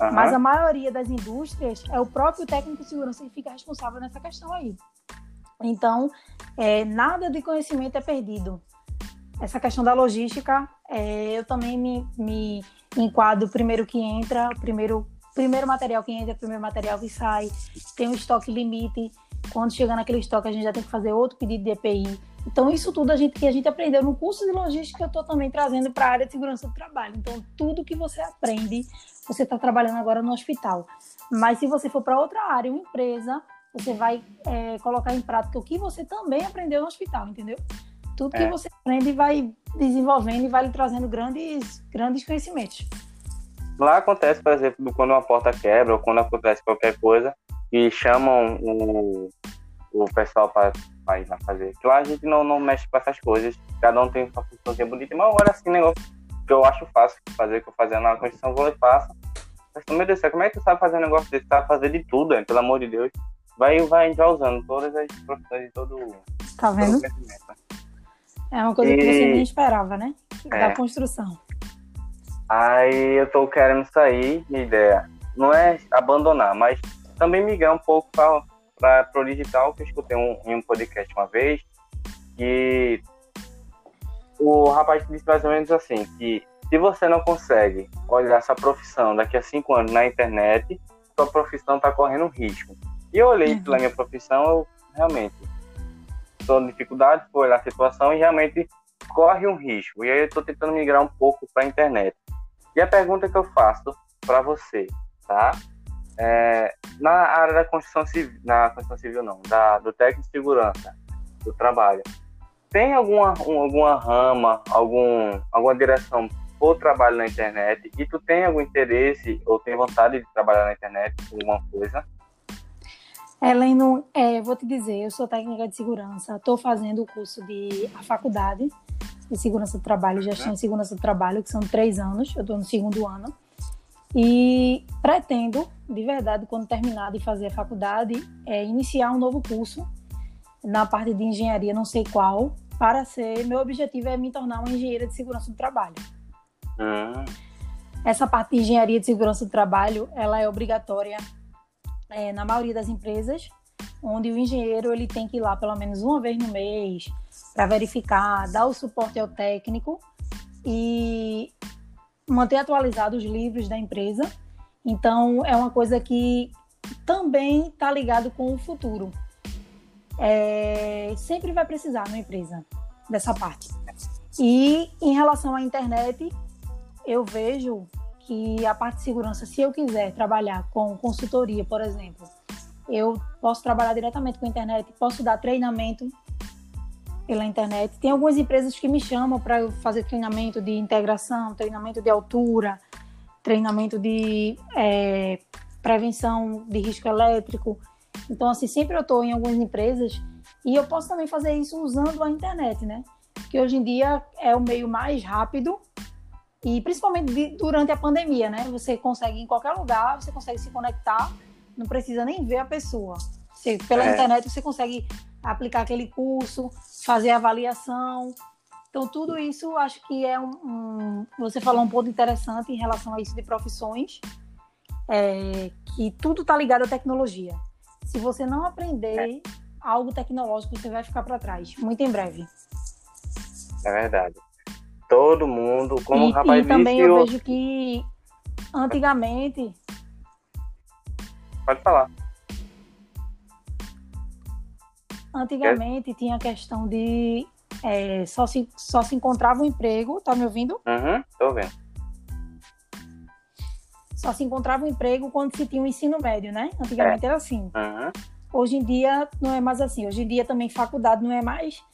Uhum. Mas a maioria das indústrias é o próprio técnico de segurança que fica responsável nessa questão aí. Então, é, nada de conhecimento é perdido essa questão da logística, é, eu também me, me enquadro primeiro que entra, primeiro, primeiro material que entra, primeiro material que sai, tem um estoque limite. Quando chegar naquele estoque, a gente já tem que fazer outro pedido de EPI. Então, isso tudo a gente, que a gente aprendeu no curso de logística, eu estou também trazendo para a área de segurança do trabalho. Então, tudo que você aprende, você está trabalhando agora no hospital. Mas se você for para outra área, uma empresa, você vai é, colocar em prática o que você também aprendeu no hospital, entendeu? Tudo que é. você aprende vai desenvolvendo e vai lhe trazendo grandes, grandes conhecimentos. Lá acontece, por exemplo, quando uma porta quebra ou quando acontece qualquer coisa e chamam o, o pessoal para ir lá fazer. Que lá a gente não, não mexe com essas coisas. Cada um tem uma funçãozinha bonita. Mas agora assim, negócio que eu acho fácil fazer, que eu fazia na Constituição, vou e faço. Mas, meu Deus, como é que tu sabe fazer um negócio desse? Sabe fazer de tudo, hein? pelo amor de Deus. Vai, vai usando todas as profissões de todo, tá vendo? Todo é uma coisa e... que você nem esperava, né? É. Da construção. Aí eu tô querendo sair, minha ideia. Não é abandonar, mas também migrar um pouco para o digital, que eu escutei um, em um podcast uma vez, que o rapaz disse mais ou menos assim, que se você não consegue olhar essa profissão daqui a cinco anos na internet, sua profissão está correndo risco. E eu olhei uhum. pela minha profissão, eu realmente estou em dificuldade, fui olhar a situação e realmente corre um risco. E aí eu estou tentando migrar um pouco para a internet. E a pergunta que eu faço para você, tá? É, na área da construção civil, na construção civil não, da, do técnico de segurança do trabalho, tem alguma, um, alguma rama, algum, alguma direção ou trabalho na internet e tu tem algum interesse ou tem vontade de trabalhar na internet alguma coisa? Heleno, é, vou te dizer, eu sou técnica de segurança, estou fazendo o curso de a faculdade de segurança do trabalho, gestão de segurança do trabalho, que são três anos, eu estou no segundo ano. E pretendo, de verdade, quando terminar de fazer a faculdade, é, iniciar um novo curso na parte de engenharia, não sei qual, para ser. Meu objetivo é me tornar uma engenheira de segurança do trabalho. Uhum. Essa parte de engenharia de segurança do trabalho, ela é obrigatória é, na maioria das empresas, onde o engenheiro ele tem que ir lá pelo menos uma vez no mês para verificar, dar o suporte ao técnico e manter atualizados os livros da empresa. Então, é uma coisa que também está ligado com o futuro. É, sempre vai precisar na empresa dessa parte. E em relação à internet, eu vejo que a parte de segurança, se eu quiser trabalhar com consultoria, por exemplo, eu posso trabalhar diretamente com a internet, posso dar treinamento pela internet. Tem algumas empresas que me chamam para fazer treinamento de integração, treinamento de altura, treinamento de é, prevenção de risco elétrico. Então, assim, sempre eu estou em algumas empresas e eu posso também fazer isso usando a internet, né? Que hoje em dia é o meio mais rápido e principalmente durante a pandemia, né? Você consegue em qualquer lugar, você consegue se conectar, não precisa nem ver a pessoa. Você, pela é. internet você consegue aplicar aquele curso, fazer avaliação. Então, tudo isso acho que é um, um, Você falou um ponto interessante em relação a isso de profissões, é, que tudo está ligado à tecnologia. Se você não aprender é. algo tecnológico, você vai ficar para trás, muito em breve. É verdade. Todo mundo, como e, o rapaz e também eu vejo que antigamente. Pode falar. Antigamente tinha a questão de é, só, se, só se encontrava um emprego, tá me ouvindo? Uhum, tô vendo. Só se encontrava um emprego quando se tinha um ensino médio, né? Antigamente é. era assim. Uhum. Hoje em dia não é mais assim. Hoje em dia também faculdade não é mais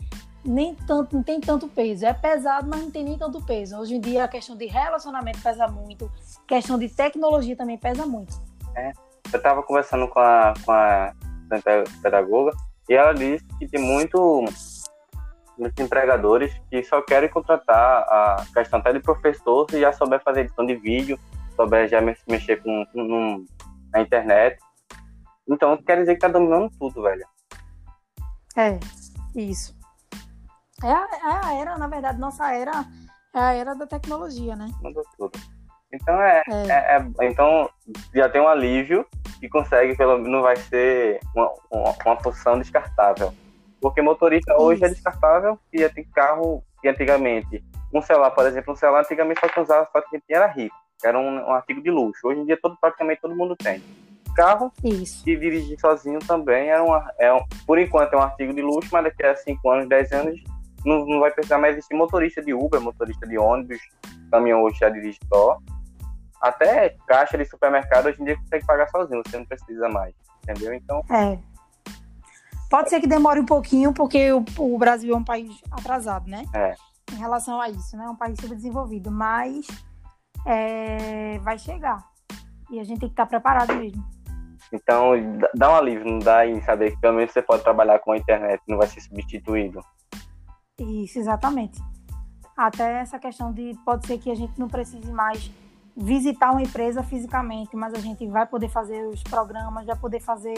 nem tanto, não tem tanto peso. É pesado, mas não tem nem tanto peso. Hoje em dia a questão de relacionamento pesa muito, questão de tecnologia também pesa muito. É. Eu estava conversando com a, com a pedagoga e ela disse que tem muito muitos empregadores que só querem contratar a questão até de professor se já souber fazer edição de vídeo, souber já mexer com, com na internet. Então quer dizer que tá dominando tudo, velho. É, isso. É a, é a era, na verdade, nossa era é a era da tecnologia, né? Mudou tudo. Então é, é. é, é então já tem um alívio que consegue, pelo menos não vai ser uma, uma, uma função descartável. Porque motorista Isso. hoje é descartável e tem carro que antigamente, um celular, por exemplo, um celular antigamente só usava só quem era rico, era um, um, artigo de luxo. Hoje em dia todo, praticamente todo mundo tem. Carro Isso. e dirigir sozinho também é, uma, é um, por enquanto é um artigo de luxo, mas daqui a 5 anos, 10 anos não, não vai precisar mais existir motorista de Uber, motorista de ônibus, caminhão hoje já dirige só. até caixa de supermercado hoje em dia consegue pagar sozinho, você não precisa mais, entendeu? Então. É. Pode ser que demore um pouquinho, porque o, o Brasil é um país atrasado, né? É. Em relação a isso, né? É um país subdesenvolvido, mas é, vai chegar. E a gente tem que estar preparado mesmo. Então, dá um alívio, não dá em saber que pelo menos você pode trabalhar com a internet, não vai ser substituído. Isso, exatamente. Até essa questão de pode ser que a gente não precise mais visitar uma empresa fisicamente, mas a gente vai poder fazer os programas, vai poder fazer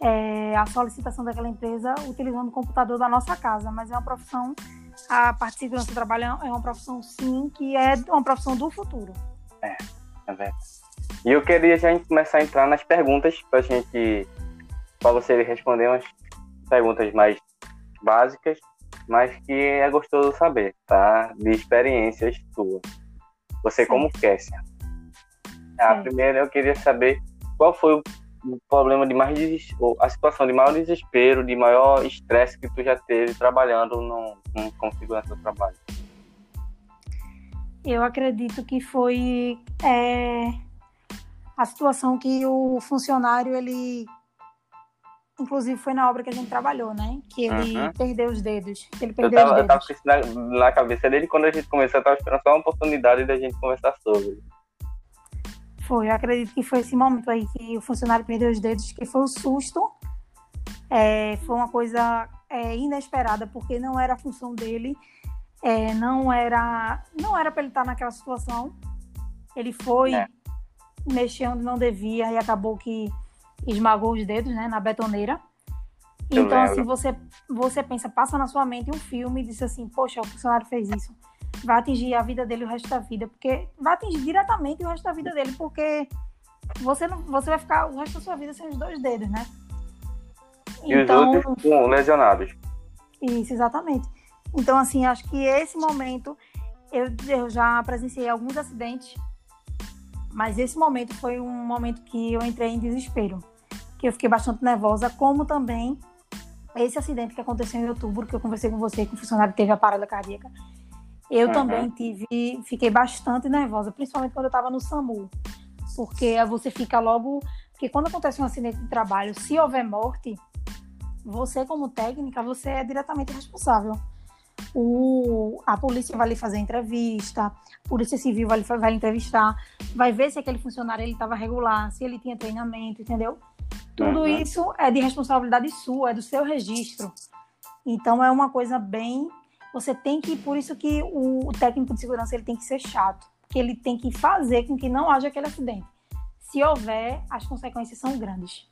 é, a solicitação daquela empresa utilizando o computador da nossa casa. Mas é uma profissão, a parte de segurança do trabalho é uma profissão, sim, que é uma profissão do futuro. É, é verdade. E eu queria já começar a entrar nas perguntas para gente, para você responder umas perguntas mais básicas, mas que é gostoso saber, tá? De experiências suas. Você Sim. como Kessia. A primeira eu queria saber qual foi o problema de mais a situação de maior desespero, de maior estresse que tu já teve trabalhando no, no configuração do trabalho. Eu acredito que foi é, a situação que o funcionário ele inclusive foi na obra que a gente trabalhou, né? Que ele uhum. perdeu os dedos. ele perdeu eu tava, os dedos. Eu tava na, na cabeça dele quando a gente começou, eu tava esperando só uma oportunidade da gente conversar sobre. Foi, eu acredito que foi esse momento aí que o funcionário perdeu os dedos, que foi o susto. É, foi uma coisa é, inesperada, porque não era a função dele, é, não era não era para ele estar naquela situação. Ele foi, é. mexendo não devia e acabou que esmagou os dedos, né, na betoneira. Eu então, lembro. assim, você, você pensa, passa na sua mente um filme e diz assim, poxa, o funcionário fez isso. Vai atingir a vida dele o resto da vida, porque vai atingir diretamente o resto da vida dele, porque você, não, você vai ficar o resto da sua vida sem os dois dedos, né? E então, os outros lesionados. Isso, exatamente. Então, assim, acho que esse momento, eu, eu já presenciei alguns acidentes, mas esse momento foi um momento que eu entrei em desespero que eu fiquei bastante nervosa, como também esse acidente que aconteceu em outubro, que eu conversei com você, que o funcionário teve a parada cardíaca. Eu uhum. também tive, fiquei bastante nervosa, principalmente quando eu estava no SAMU, porque você fica logo, porque quando acontece um acidente de trabalho, se houver morte, você como técnica, você é diretamente responsável. O, a polícia vai lhe fazer entrevista, a polícia civil vai lhe, vai entrevistar, vai ver se aquele funcionário ele estava regular, se ele tinha treinamento, entendeu? Tudo uhum. isso é de responsabilidade sua, é do seu registro. Então é uma coisa bem. Você tem que, por isso que o, o técnico de segurança ele tem que ser chato, porque ele tem que fazer com que não haja aquele acidente. Se houver, as consequências são grandes.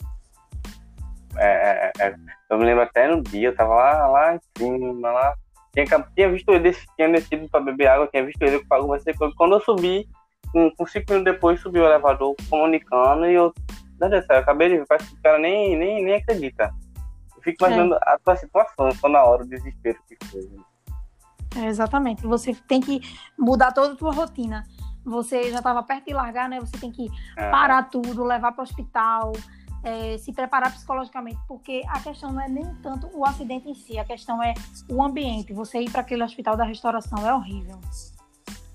É, é, é. eu me lembro até no dia, eu tava lá, lá em cima, lá. Tinha, tinha visto ele, tinha descido para beber água, tinha visto ele com você. Quando eu subi, com, com cinco minutos depois, subiu o elevador comunicando e eu não, Deus céu, eu acabei de ver, parece que o cara nem, nem, nem acredita. Eu fico imaginando é. a tua situação, só na hora, o desespero que foi. É, exatamente. Você tem que mudar toda a tua rotina. Você já estava perto de largar, né? Você tem que é. parar tudo, levar para o hospital, é, se preparar psicologicamente, porque a questão não é nem tanto o acidente em si, a questão é o ambiente. Você ir para aquele hospital da restauração é horrível.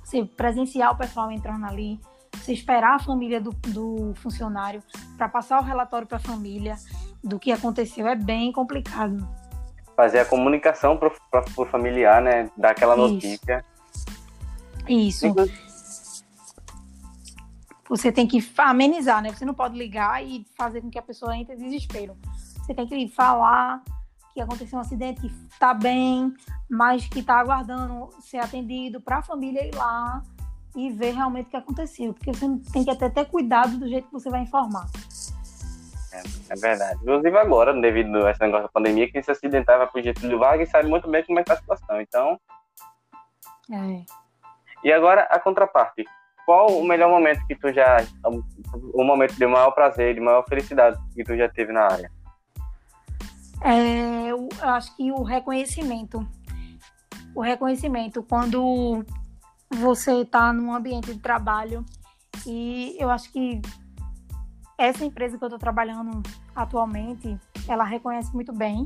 Você presenciar o pessoal entrando ali, você esperar a família do, do funcionário para passar o relatório para a família do que aconteceu é bem complicado. Fazer a comunicação para o familiar, né? Dar aquela notícia. Isso. Você tem que amenizar, né? Você não pode ligar e fazer com que a pessoa entre em desespero. Você tem que falar que aconteceu um acidente, que está bem, mas que está aguardando ser atendido para a família ir lá e ver realmente o que aconteceu, porque você tem que até ter cuidado do jeito que você vai informar. É, é verdade. Inclusive agora, devido a esse negócio da pandemia, quem se acidentava por Getúlio Vargas sabe muito bem como é que tá a situação. Então. É. E agora a contraparte. Qual o melhor momento que tu já. O momento de maior prazer, de maior felicidade que tu já teve na área? É, eu acho que o reconhecimento. O reconhecimento. Quando você está num ambiente de trabalho e eu acho que essa empresa que eu estou trabalhando atualmente, ela reconhece muito bem.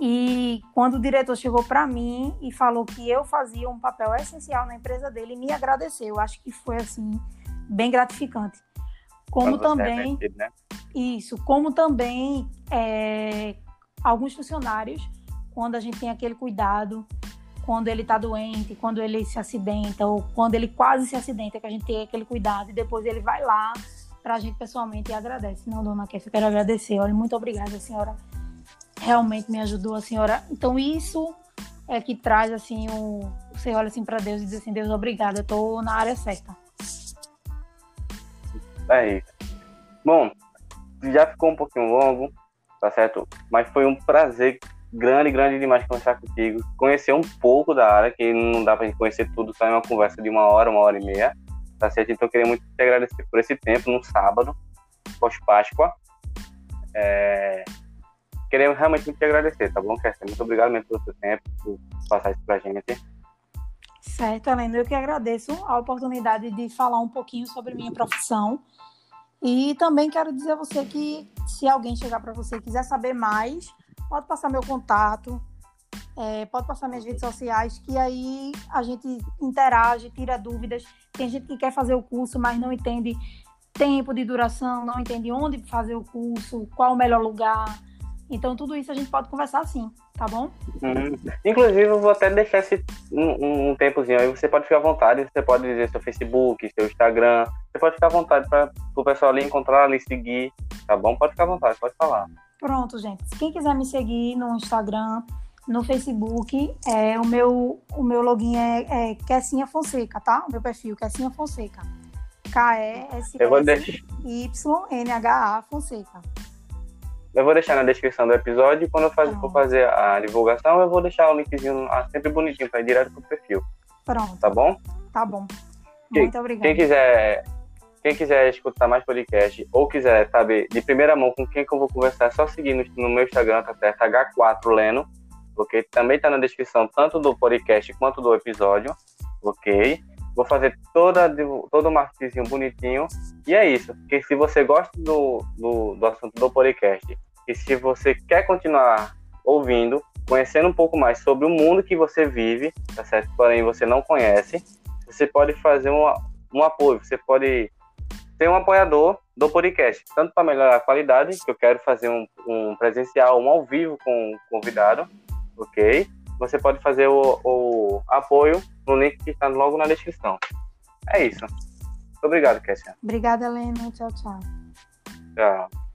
E quando o diretor chegou para mim e falou que eu fazia um papel essencial na empresa dele, me agradeceu. Eu acho que foi assim bem gratificante. Como também. É né? Isso, como também é, alguns funcionários, quando a gente tem aquele cuidado, quando ele está doente, quando ele se acidenta, ou quando ele quase se acidenta, que a gente tem aquele cuidado, e depois ele vai lá para a gente pessoalmente e agradece. Não, dona eu quero agradecer. Olha, muito obrigada, senhora realmente me ajudou, a senhora. Então, isso é que traz, assim, o... você olha assim para Deus e diz assim, Deus, obrigada, eu estou na área certa. É isso. Bom, já ficou um pouquinho longo, tá certo? Mas foi um prazer grande, grande demais conversar contigo. Conhecer um pouco da área, que não dá pra gente conhecer tudo, só em uma conversa de uma hora, uma hora e meia. Tá certo? Então eu queria muito te agradecer por esse tempo, no sábado, pós-Páscoa. É... Queria realmente muito te agradecer, tá bom, Kécia? Muito obrigado mesmo pelo seu tempo, por passar isso pra gente. Certo, Helena, eu que agradeço a oportunidade de falar um pouquinho sobre minha profissão. E também quero dizer a você que se alguém chegar para você e quiser saber mais, pode passar meu contato, é, pode passar minhas redes sociais, que aí a gente interage, tira dúvidas. Tem gente que quer fazer o curso, mas não entende tempo de duração, não entende onde fazer o curso, qual o melhor lugar. Então, tudo isso a gente pode conversar sim, tá bom? Uhum. Inclusive, eu vou até deixar esse, um, um, tempozinho aí. Você pode ficar à vontade, você pode dizer seu Facebook, seu Instagram. Você pode ficar à vontade para o pessoal ali encontrar, ali seguir, tá bom? Pode ficar à vontade, pode falar. Pronto, gente. Quem quiser me seguir no Instagram, no Facebook, é, o, meu, o meu login é, é Kessinha Fonseca, tá? O meu perfil, Kessinha Fonseca. K-E-S-S-Y-N-H-A Fonseca. Eu vou deixar na descrição do episódio e quando eu fazer, for fazer a divulgação, eu vou deixar o linkzinho ah, sempre bonitinho para ir direto pro perfil. Pronto. Tá bom? Tá bom. Muito obrigada. Quem quiser quem quiser escutar mais podcast ou quiser saber de primeira mão com quem que eu vou conversar, é só seguir no, no meu Instagram, tá certo? H4Leno, ok? Também tá na descrição tanto do podcast quanto do episódio, ok? Vou fazer toda, todo o marketing bonitinho. E é isso. Que se você gosta do, do, do assunto do podcast e se você quer continuar ouvindo, conhecendo um pouco mais sobre o mundo que você vive, tá certo? Porém, você não conhece, você pode fazer um, um apoio, você pode ser um apoiador do podcast, tanto para melhorar a qualidade, que eu quero fazer um, um, presencial, um ao vivo com o convidado, ok? Você pode fazer o, o apoio no link que está logo na descrição. É isso. Muito obrigado, Kessia. Obrigada, Helena. Tchau, tchau. Tchau.